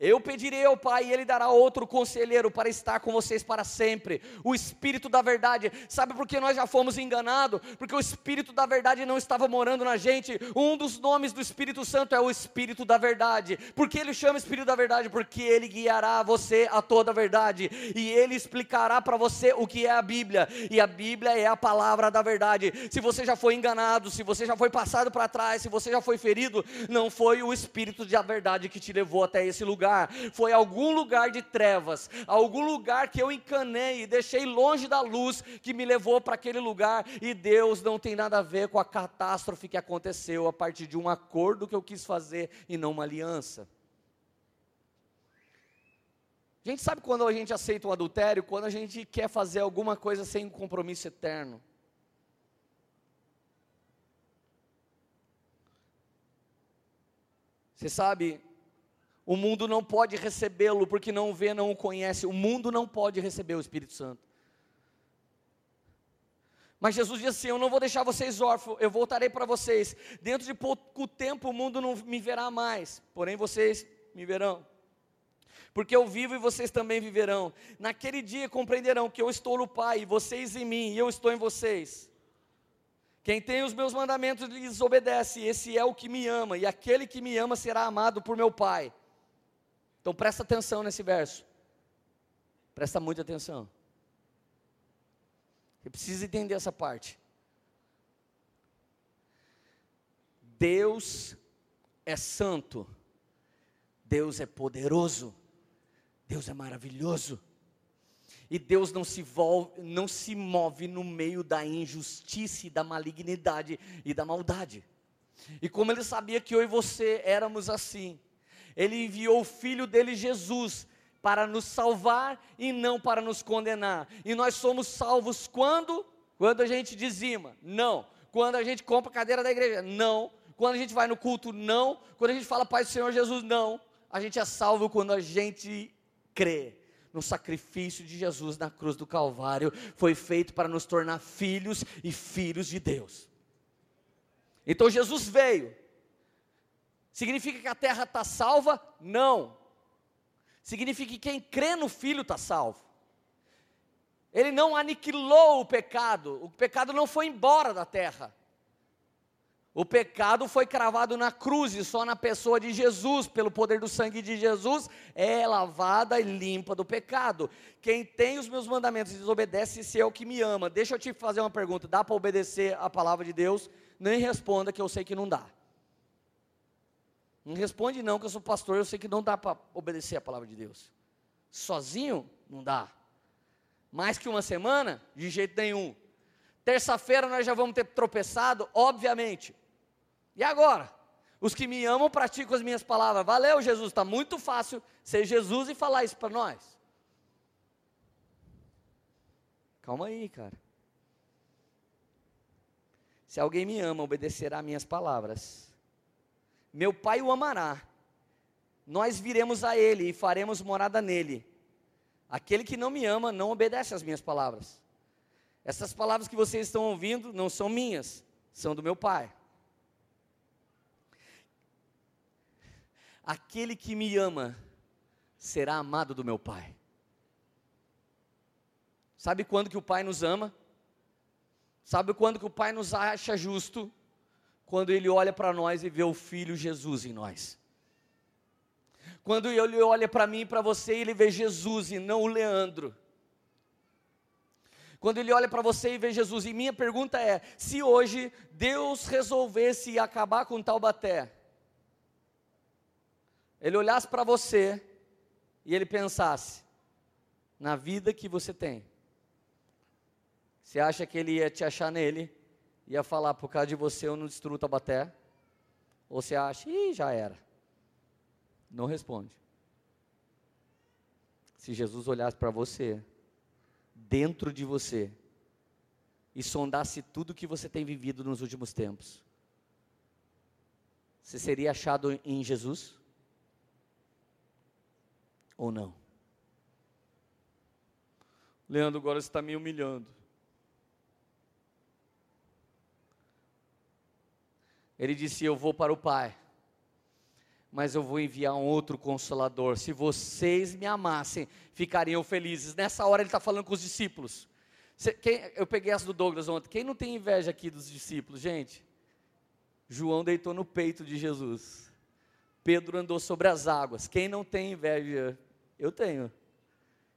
Eu pedirei ao Pai e Ele dará outro conselheiro para estar com vocês para sempre. O Espírito da Verdade. Sabe por que nós já fomos enganados? Porque o Espírito da Verdade não estava morando na gente. Um dos nomes do Espírito Santo é o Espírito da Verdade. Por que ele chama Espírito da Verdade? Porque ele guiará você a toda a verdade. E ele explicará para você o que é a Bíblia. E a Bíblia é a palavra da verdade. Se você já foi enganado, se você já foi passado para trás, se você já foi ferido, não foi o Espírito da Verdade que te levou até esse lugar lugar, foi algum lugar de trevas, algum lugar que eu encanei e deixei longe da luz que me levou para aquele lugar, e Deus não tem nada a ver com a catástrofe que aconteceu a partir de um acordo que eu quis fazer e não uma aliança. A gente sabe quando a gente aceita um adultério, quando a gente quer fazer alguma coisa sem um compromisso eterno. Você sabe, o mundo não pode recebê-lo porque não vê, não o conhece. O mundo não pode receber o Espírito Santo. Mas Jesus disse assim: Eu não vou deixar vocês órfãos, eu voltarei para vocês. Dentro de pouco tempo o mundo não me verá mais, porém vocês me verão. Porque eu vivo e vocês também viverão. Naquele dia compreenderão que eu estou no Pai, vocês em mim, e eu estou em vocês. Quem tem os meus mandamentos lhes obedece, esse é o que me ama, e aquele que me ama será amado por meu Pai. Então presta atenção nesse verso. Presta muita atenção. Você precisa entender essa parte. Deus é santo. Deus é poderoso. Deus é maravilhoso. E Deus não se, volve, não se move no meio da injustiça e da malignidade e da maldade. E como Ele sabia que eu e você éramos assim, ele enviou o filho dele, Jesus, para nos salvar e não para nos condenar. E nós somos salvos quando? Quando a gente dizima? Não. Quando a gente compra a cadeira da igreja? Não. Quando a gente vai no culto? Não. Quando a gente fala Pai do Senhor Jesus? Não. A gente é salvo quando a gente crê no sacrifício de Jesus na cruz do Calvário, foi feito para nos tornar filhos e filhos de Deus. Então Jesus veio, Significa que a terra está salva? Não. Significa que quem crê no Filho está salvo. Ele não aniquilou o pecado, o pecado não foi embora da terra. O pecado foi cravado na cruz e só na pessoa de Jesus, pelo poder do sangue de Jesus, é lavada e limpa do pecado. Quem tem os meus mandamentos e desobedece, esse é o que me ama. Deixa eu te fazer uma pergunta: dá para obedecer a palavra de Deus? Nem responda que eu sei que não dá. Não responde não, que eu sou pastor, eu sei que não dá para obedecer a palavra de Deus. Sozinho, não dá. Mais que uma semana? De jeito nenhum. Terça-feira nós já vamos ter tropeçado, obviamente. E agora? Os que me amam praticam as minhas palavras. Valeu, Jesus. Está muito fácil ser Jesus e falar isso para nós. Calma aí, cara. Se alguém me ama, obedecerá minhas palavras. Meu Pai o amará. Nós viremos a Ele e faremos morada nele. Aquele que não me ama não obedece às minhas palavras. Essas palavras que vocês estão ouvindo não são minhas, são do meu Pai. Aquele que me ama será amado do meu Pai. Sabe quando que o Pai nos ama? Sabe quando que o Pai nos acha justo? Quando Ele olha para nós e vê o Filho Jesus em nós. Quando Ele olha para mim e para você, Ele vê Jesus e não o Leandro. Quando Ele olha para você e vê Jesus. E minha pergunta é: se hoje Deus resolvesse acabar com Taubaté, Ele olhasse para você e Ele pensasse na vida que você tem, você acha que Ele ia te achar nele? Ia falar, por causa de você eu não destruo Taubaté? Ou você acha, ih, já era. Não responde. Se Jesus olhasse para você, dentro de você, e sondasse tudo que você tem vivido nos últimos tempos, você seria achado em Jesus? Ou não? Leandro, agora você está me humilhando. Ele disse: Eu vou para o Pai mas eu vou enviar um outro consolador. Se vocês me amassem, ficariam felizes. Nessa hora ele está falando com os discípulos. quem, eu peguei essa do Douglas ontem. Quem não tem inveja aqui dos discípulos, gente? João deitou no peito de Jesus. Pedro andou sobre as águas. Quem não tem inveja? Eu tenho.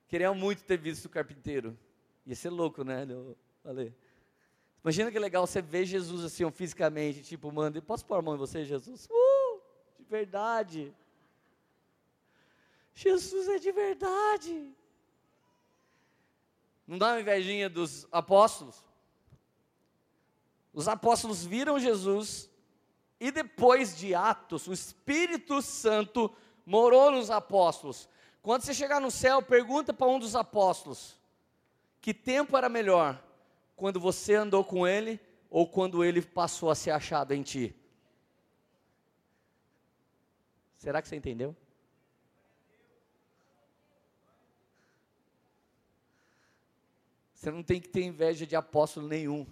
Queria muito ter visto o carpinteiro. Ia ser louco, né? falei. Imagina que legal você ver Jesus assim, fisicamente, tipo, manda, posso pôr a mão em você, Jesus? Uh! de verdade. Jesus é de verdade. Não dá uma invejinha dos apóstolos? Os apóstolos viram Jesus e depois de Atos, o Espírito Santo morou nos apóstolos. Quando você chegar no céu, pergunta para um dos apóstolos: que tempo era melhor? Quando você andou com ele ou quando ele passou a ser achado em ti? Será que você entendeu? Você não tem que ter inveja de apóstolo nenhum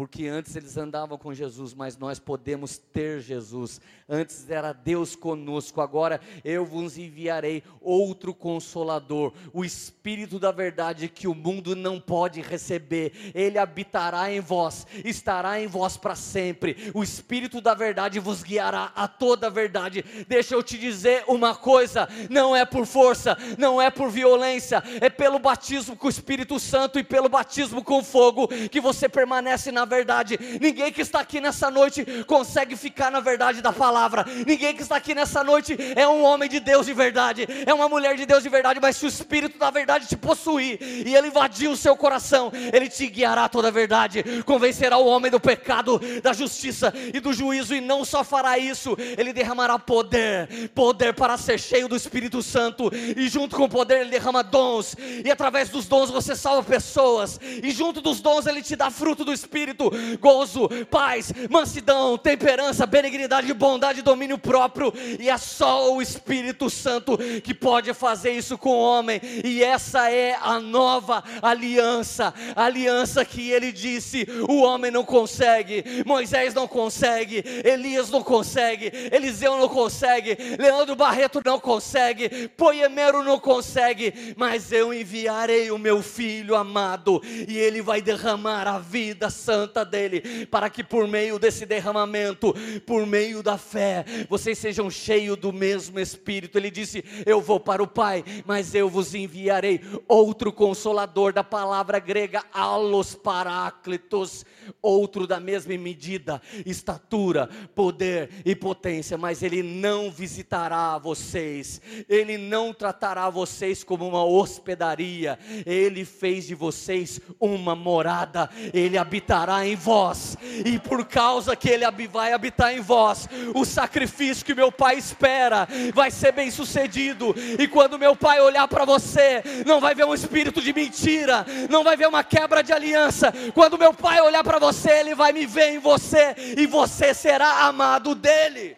porque antes eles andavam com Jesus, mas nós podemos ter Jesus. Antes era Deus conosco, agora eu vos enviarei outro consolador, o Espírito da verdade que o mundo não pode receber. Ele habitará em vós, estará em vós para sempre. O Espírito da verdade vos guiará a toda a verdade. Deixa eu te dizer uma coisa: não é por força, não é por violência, é pelo batismo com o Espírito Santo e pelo batismo com fogo que você permanece na verdade. Ninguém que está aqui nessa noite consegue ficar na verdade da palavra. Ninguém que está aqui nessa noite é um homem de Deus de verdade, é uma mulher de Deus de verdade, mas se o Espírito da verdade te possuir e ele invadir o seu coração, ele te guiará toda a verdade, convencerá o homem do pecado, da justiça e do juízo, e não só fará isso, ele derramará poder, poder para ser cheio do Espírito Santo, e junto com o poder ele derrama dons, e através dos dons você salva pessoas, e junto dos dons ele te dá fruto do Espírito Espírito, gozo, paz, mansidão, temperança, benignidade, bondade, domínio próprio, e é só o Espírito Santo que pode fazer isso com o homem, e essa é a nova aliança, a aliança que ele disse: o homem não consegue, Moisés não consegue, Elias não consegue, Eliseu não consegue, Leandro Barreto não consegue, Poemero não consegue, mas eu enviarei o meu filho amado, e ele vai derramar a vida santa santa dele, para que por meio desse derramamento, por meio da fé, vocês sejam cheios do mesmo Espírito. Ele disse: Eu vou para o Pai, mas eu vos enviarei outro consolador da palavra grega, alos paráclitos, outro da mesma medida, estatura, poder e potência, mas ele não visitará vocês, ele não tratará vocês como uma hospedaria, ele fez de vocês uma morada, ele habitará em vós, e por causa que ele vai habitar em vós, o sacrifício que meu pai espera vai ser bem sucedido, e quando meu pai olhar para você, não vai ver um espírito de mentira, não vai ver uma quebra de aliança, quando meu pai olhar para você, ele vai me ver em você, e você será amado dele.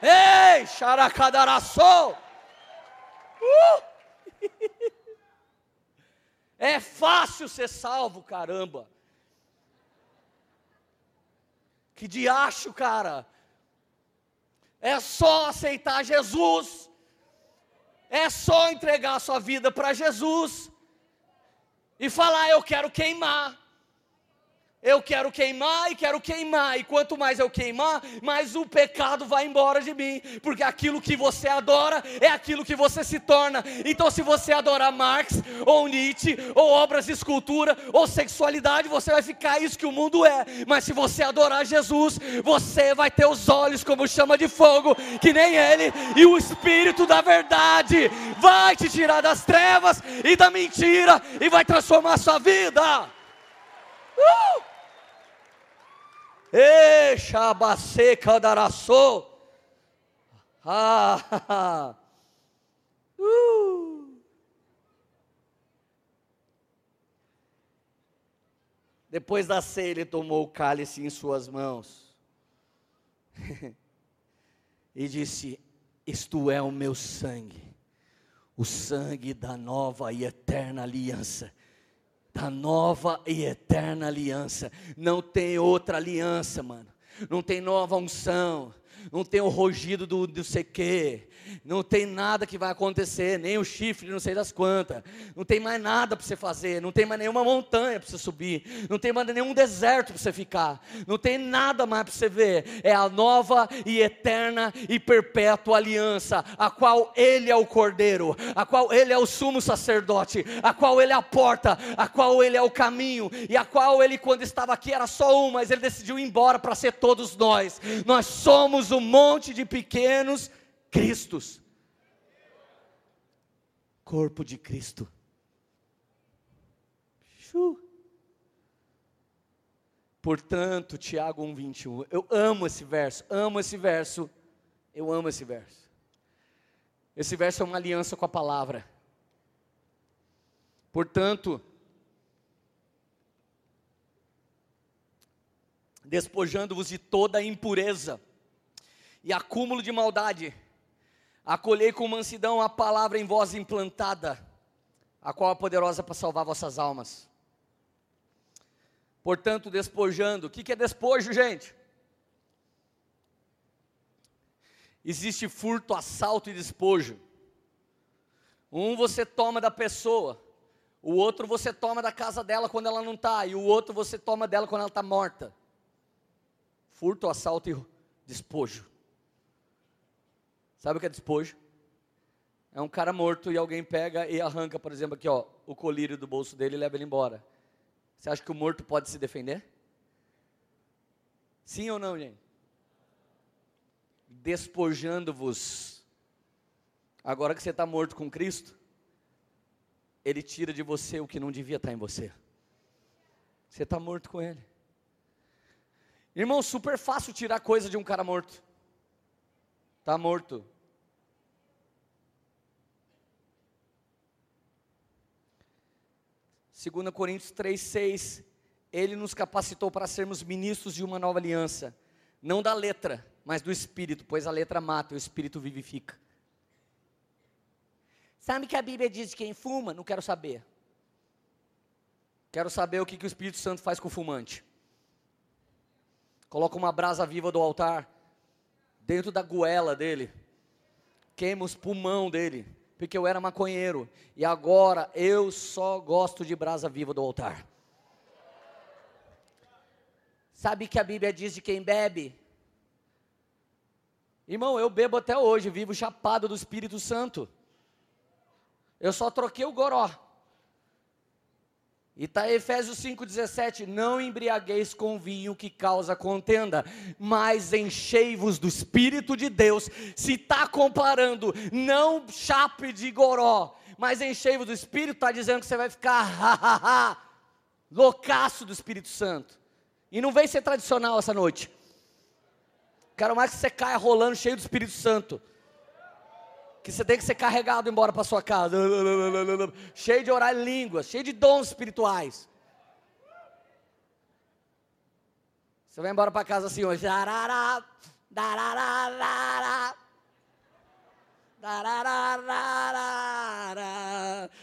Ei, xaracadaraçou! Uh! [LAUGHS] É fácil ser salvo, caramba. Que diacho, cara. É só aceitar Jesus. É só entregar a sua vida para Jesus. E falar: Eu quero queimar. Eu quero queimar e quero queimar, e quanto mais eu queimar, mais o pecado vai embora de mim, porque aquilo que você adora é aquilo que você se torna. Então, se você adora Marx, ou Nietzsche, ou obras de escultura, ou sexualidade, você vai ficar isso que o mundo é. Mas se você adorar Jesus, você vai ter os olhos como chama de fogo, que nem ele, e o Espírito da verdade vai te tirar das trevas e da mentira, e vai transformar a sua vida. Uh! Ei, Xabacê Cadaraçô. Ah, [LAUGHS] uh. Depois da ceia, ele tomou o cálice em suas mãos [LAUGHS] e disse: Isto é o meu sangue, o sangue da nova e eterna aliança da nova e eterna aliança. Não tem outra aliança, mano. Não tem nova unção. Não tem o rugido do, do sei quê não tem nada que vai acontecer, nem o chifre, não sei das quantas, não tem mais nada para você fazer, não tem mais nenhuma montanha para você subir, não tem mais nenhum deserto para você ficar, não tem nada mais para você ver, é a nova e eterna e perpétua aliança, a qual Ele é o Cordeiro, a qual Ele é o sumo sacerdote, a qual Ele é a porta, a qual Ele é o caminho, e a qual Ele, quando estava aqui, era só um, mas Ele decidiu ir embora para ser todos nós, nós somos um monte de pequenos Cristos. Corpo de Cristo. Portanto, Tiago 1,21. Eu amo esse verso, amo esse verso, eu amo esse verso. Esse verso é uma aliança com a palavra. Portanto, despojando-vos de toda impureza e acúmulo de maldade, Acolhei com mansidão a palavra em voz implantada, a qual é poderosa para salvar vossas almas. Portanto, despojando, o que, que é despojo, gente? Existe furto, assalto e despojo. Um você toma da pessoa, o outro você toma da casa dela quando ela não está, e o outro você toma dela quando ela está morta. Furto, assalto e despojo. Sabe o que é despojo? É um cara morto e alguém pega e arranca, por exemplo, aqui, ó, o colírio do bolso dele e leva ele embora. Você acha que o morto pode se defender? Sim ou não, gente? Despojando-vos. Agora que você está morto com Cristo, Ele tira de você o que não devia estar tá em você. Você está morto com Ele. Irmão, super fácil tirar coisa de um cara morto. Está morto. Segundo Coríntios 3:6, ele nos capacitou para sermos ministros de uma nova aliança, não da letra, mas do espírito, pois a letra mata, o espírito vivifica. Sabe que a Bíblia diz de quem fuma? Não quero saber. Quero saber o que, que o Espírito Santo faz com o fumante. Coloca uma brasa viva do altar dentro da goela dele, queima os pulmão dele, porque eu era maconheiro, e agora eu só gosto de brasa viva do altar. Sabe que a Bíblia diz de quem bebe? Irmão, eu bebo até hoje, vivo chapado do Espírito Santo. Eu só troquei o goró. E está Efésios 5,17: Não embriagueis com vinho que causa contenda, mas enchei-vos do Espírito de Deus. Se está comparando, não chape de goró, mas enchei-vos do Espírito, está dizendo que você vai ficar loucaço do Espírito Santo. E não vem ser tradicional essa noite. Quero mais que você caia rolando cheio do Espírito Santo que você tem que ser carregado embora para sua casa, [LAUGHS] cheio de orar em línguas, cheio de dons espirituais. Você vai embora para casa assim hoje.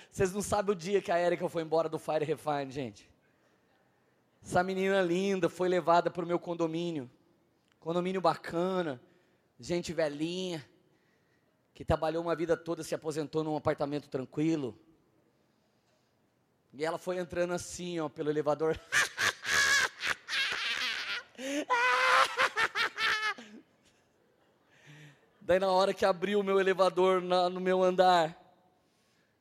Vocês não sabem o dia que a Erika foi embora do Fire Refine, gente. Essa menina linda foi levada para o meu condomínio. Condomínio bacana, gente velhinha que trabalhou uma vida toda, se aposentou num apartamento tranquilo. E ela foi entrando assim, ó, pelo elevador. [LAUGHS] Daí na hora que abriu o meu elevador na, no meu andar,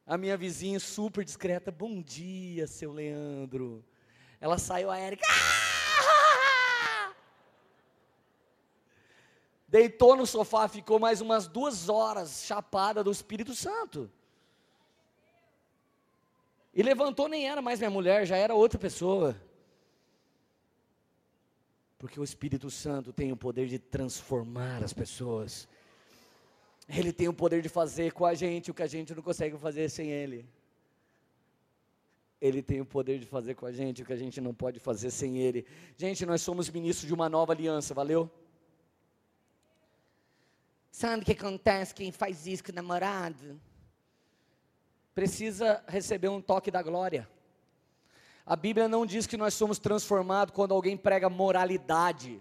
a minha vizinha super discreta, bom dia, seu Leandro. Ela saiu a deitou no sofá, ficou mais umas duas horas chapada do Espírito Santo. E levantou, nem era mais minha mulher, já era outra pessoa. Porque o Espírito Santo tem o poder de transformar as pessoas. Ele tem o poder de fazer com a gente o que a gente não consegue fazer sem Ele. Ele tem o poder de fazer com a gente o que a gente não pode fazer sem Ele. Gente, nós somos ministros de uma nova aliança, valeu? Sabe o que acontece quem faz isso com o namorado? Precisa receber um toque da glória. A Bíblia não diz que nós somos transformados quando alguém prega moralidade.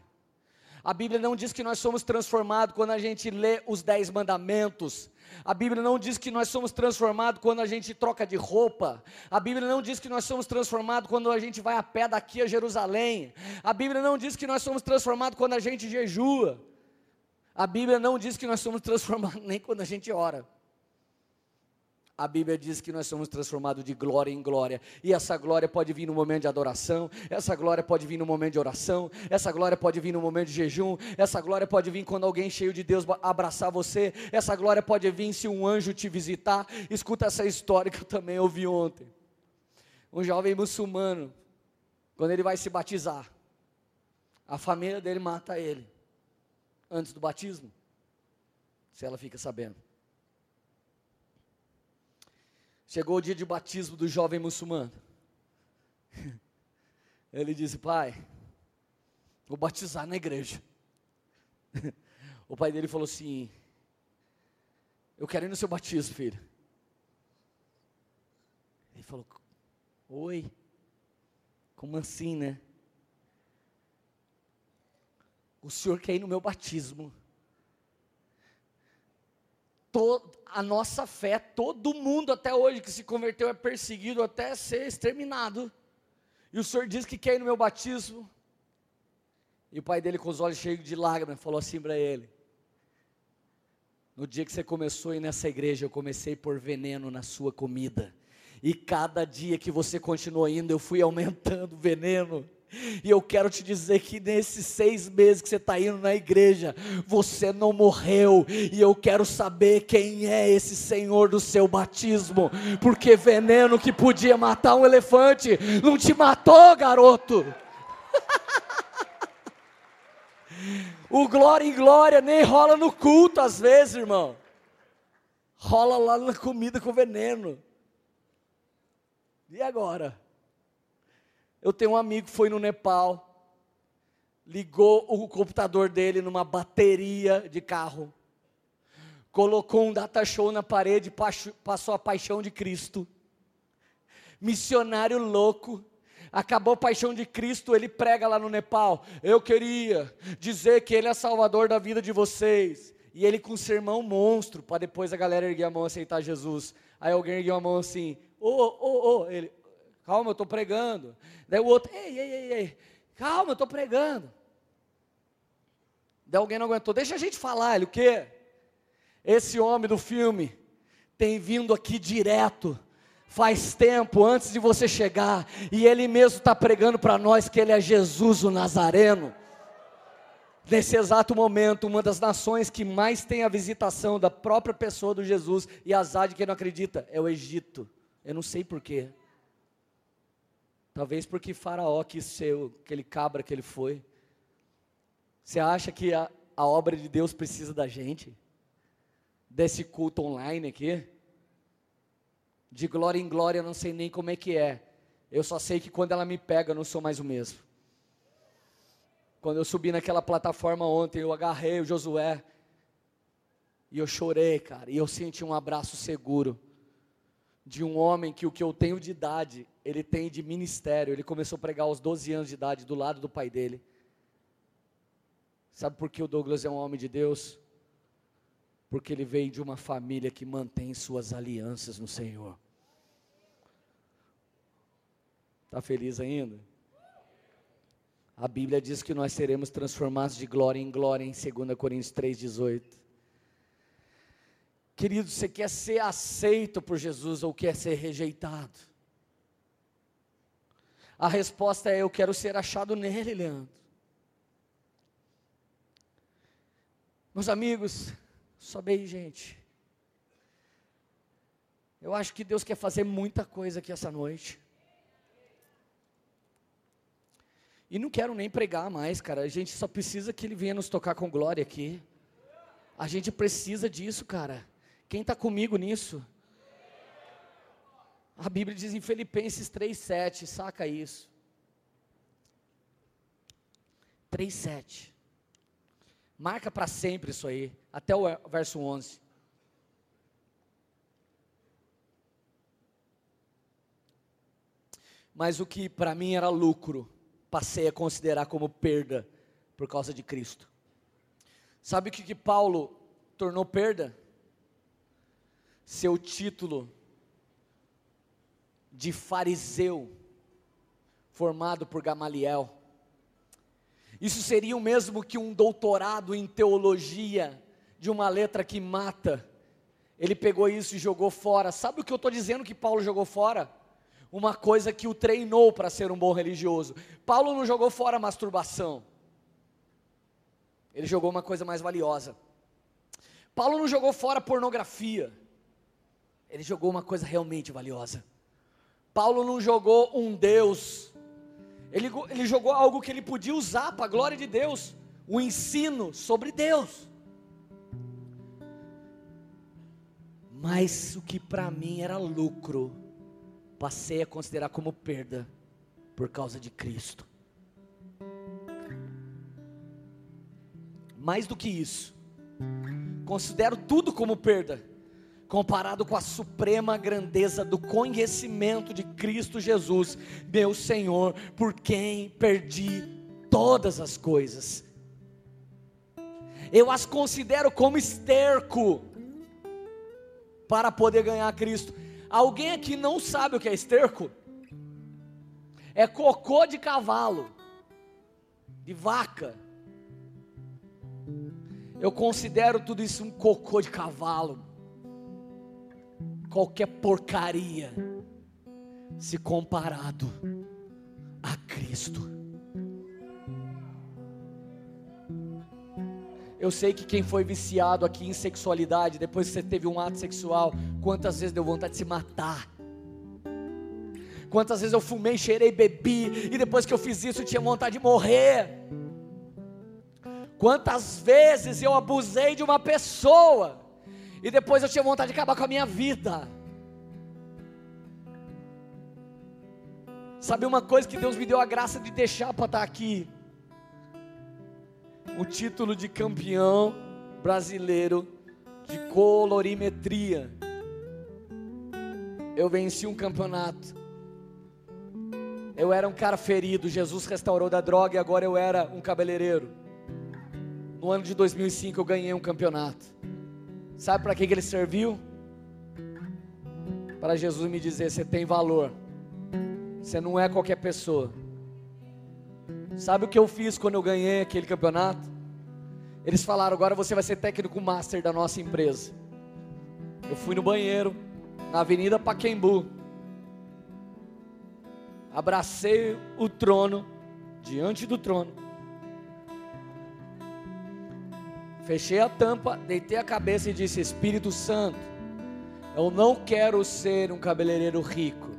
A Bíblia não diz que nós somos transformados quando a gente lê os dez mandamentos. A Bíblia não diz que nós somos transformados quando a gente troca de roupa. A Bíblia não diz que nós somos transformados quando a gente vai a pé daqui a Jerusalém. A Bíblia não diz que nós somos transformados quando a gente jejua. A Bíblia não diz que nós somos transformados [LAUGHS] nem quando a gente ora. A Bíblia diz que nós somos transformados de glória em glória, e essa glória pode vir no momento de adoração, essa glória pode vir no momento de oração, essa glória pode vir no momento de jejum, essa glória pode vir quando alguém cheio de Deus abraçar você, essa glória pode vir se um anjo te visitar. Escuta essa história que eu também ouvi ontem. Um jovem muçulmano, quando ele vai se batizar, a família dele mata ele antes do batismo, se ela fica sabendo. Chegou o dia de batismo do jovem muçulmano. [LAUGHS] Ele disse: Pai, vou batizar na igreja. [LAUGHS] O pai dele falou assim: Eu quero ir no seu batismo, filho. Ele falou: Oi, como assim, né? O Senhor quer ir no meu batismo. Todo, a nossa fé, todo mundo até hoje que se converteu é perseguido até ser exterminado. E o Senhor diz que quer ir no meu batismo. E o pai dele, com os olhos cheios de lágrimas, falou assim para ele: No dia que você começou a ir nessa igreja, eu comecei por veneno na sua comida. E cada dia que você continuou indo, eu fui aumentando o veneno. E eu quero te dizer que nesses seis meses que você está indo na igreja, você não morreu. E eu quero saber quem é esse Senhor do seu batismo, porque veneno que podia matar um elefante não te matou, garoto. [LAUGHS] o glória em glória nem rola no culto às vezes, irmão. Rola lá na comida com veneno. E agora? Eu tenho um amigo que foi no Nepal, ligou o computador dele numa bateria de carro, colocou um data show na parede, passou a paixão de Cristo. Missionário louco, acabou a paixão de Cristo, ele prega lá no Nepal. Eu queria dizer que ele é salvador da vida de vocês. E ele com um sermão monstro, para depois a galera erguer a mão e aceitar Jesus. Aí alguém ergueu a mão assim, ô, ô, ô, ele, calma, eu estou pregando. Daí o outro, ei, ei, ei, ei, Calma, eu estou pregando. Daí alguém não aguentou. Deixa a gente falar. Ele, o quê? Esse homem do filme tem vindo aqui direto. Faz tempo antes de você chegar. E ele mesmo está pregando para nós que ele é Jesus o Nazareno. Nesse exato momento, uma das nações que mais tem a visitação da própria pessoa do Jesus e azar de quem não acredita é o Egito. Eu não sei porquê. Talvez porque Faraó quis ser aquele cabra que ele foi. Você acha que a, a obra de Deus precisa da gente? Desse culto online aqui? De glória em glória, eu não sei nem como é que é. Eu só sei que quando ela me pega, eu não sou mais o mesmo. Quando eu subi naquela plataforma ontem, eu agarrei o Josué. E eu chorei, cara. E eu senti um abraço seguro. De um homem que o que eu tenho de idade, ele tem de ministério. Ele começou a pregar aos 12 anos de idade, do lado do pai dele. Sabe por que o Douglas é um homem de Deus? Porque ele veio de uma família que mantém suas alianças no Senhor. Está feliz ainda? A Bíblia diz que nós seremos transformados de glória em glória em 2 Coríntios 3,18. Querido, você quer ser aceito por Jesus ou quer ser rejeitado? A resposta é: eu quero ser achado nele, Leandro. Meus amigos, sobe aí, gente. Eu acho que Deus quer fazer muita coisa aqui essa noite. E não quero nem pregar mais, cara. A gente só precisa que Ele venha nos tocar com glória aqui. A gente precisa disso, cara. Quem está comigo nisso? A Bíblia diz em Filipenses 3,7, saca isso. 3,7. Marca para sempre isso aí, até o verso 11. Mas o que para mim era lucro, passei a considerar como perda por causa de Cristo. Sabe o que, que Paulo tornou perda? Seu título de fariseu, formado por Gamaliel. Isso seria o mesmo que um doutorado em teologia de uma letra que mata. Ele pegou isso e jogou fora. Sabe o que eu estou dizendo que Paulo jogou fora? uma coisa que o treinou para ser um bom religioso. Paulo não jogou fora a masturbação. Ele jogou uma coisa mais valiosa. Paulo não jogou fora pornografia. Ele jogou uma coisa realmente valiosa. Paulo não jogou um Deus. Ele, ele jogou algo que ele podia usar para a glória de Deus. O ensino sobre Deus. Mas o que para mim era lucro, passei a considerar como perda por causa de Cristo. Mais do que isso, considero tudo como perda, comparado com a suprema grandeza do conhecimento de Cristo Jesus, meu Senhor, por quem perdi todas as coisas. Eu as considero como esterco para poder ganhar Cristo. Alguém aqui não sabe o que é esterco? É cocô de cavalo, de vaca. Eu considero tudo isso um cocô de cavalo. Qualquer porcaria se comparado a Cristo. Eu sei que quem foi viciado aqui em sexualidade, depois que você teve um ato sexual, quantas vezes deu vontade de se matar? Quantas vezes eu fumei, cheirei, bebi, e depois que eu fiz isso eu tinha vontade de morrer? Quantas vezes eu abusei de uma pessoa, e depois eu tinha vontade de acabar com a minha vida? Sabe uma coisa que Deus me deu a graça de deixar para estar aqui? o título de campeão brasileiro de colorimetria. Eu venci um campeonato. Eu era um cara ferido, Jesus restaurou da droga e agora eu era um cabeleireiro. No ano de 2005 eu ganhei um campeonato. Sabe para que, que ele serviu? Para Jesus me dizer: você tem valor. Você não é qualquer pessoa. Sabe o que eu fiz quando eu ganhei aquele campeonato? Eles falaram: agora você vai ser técnico master da nossa empresa. Eu fui no banheiro, na Avenida Paquembu. Abracei o trono, diante do trono. Fechei a tampa, deitei a cabeça e disse: Espírito Santo, eu não quero ser um cabeleireiro rico.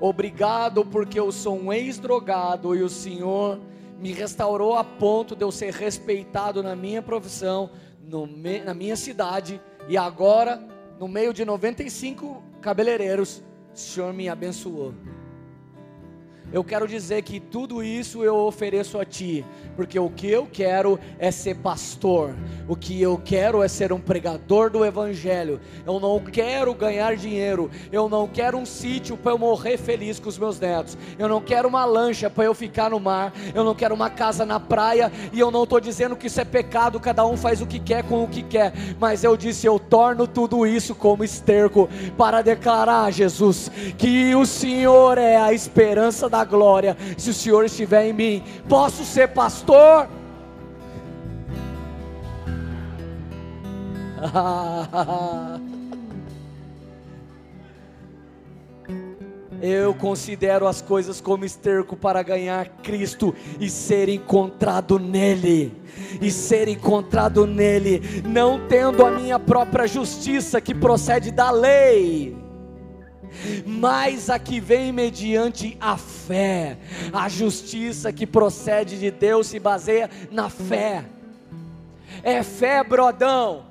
Obrigado porque eu sou um ex-drogado e o Senhor me restaurou a ponto de eu ser respeitado na minha profissão, no, na minha cidade e agora, no meio de 95 cabeleireiros, o Senhor me abençoou. Eu quero dizer que tudo isso eu ofereço a Ti, porque o que eu quero é ser pastor, o que eu quero é ser um pregador do Evangelho. Eu não quero ganhar dinheiro, eu não quero um sítio para eu morrer feliz com os meus netos, eu não quero uma lancha para eu ficar no mar, eu não quero uma casa na praia, e eu não estou dizendo que isso é pecado, cada um faz o que quer com o que quer, mas eu disse: eu torno tudo isso como esterco para declarar, Jesus, que o Senhor é a esperança da glória, se o Senhor estiver em mim, posso ser pastor. [LAUGHS] Eu considero as coisas como esterco para ganhar Cristo e ser encontrado nele. E ser encontrado nele, não tendo a minha própria justiça que procede da lei mas a que vem mediante a fé. A justiça que procede de Deus se baseia na fé. É fé, brodão.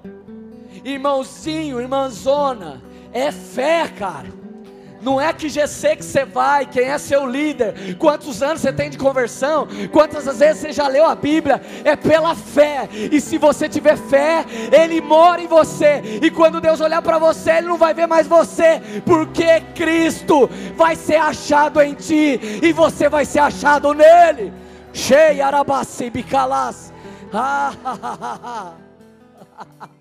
Irmãozinho, irmãzona, é fé, cara. Não é que GC que você vai, quem é seu líder, quantos anos você tem de conversão, quantas vezes você já leu a Bíblia, é pela fé. E se você tiver fé, Ele mora em você. E quando Deus olhar para você, Ele não vai ver mais você, porque Cristo vai ser achado em ti e você vai ser achado nele. Cheia arabasi bicalas. [LAUGHS] Ah, ah, ah, ah.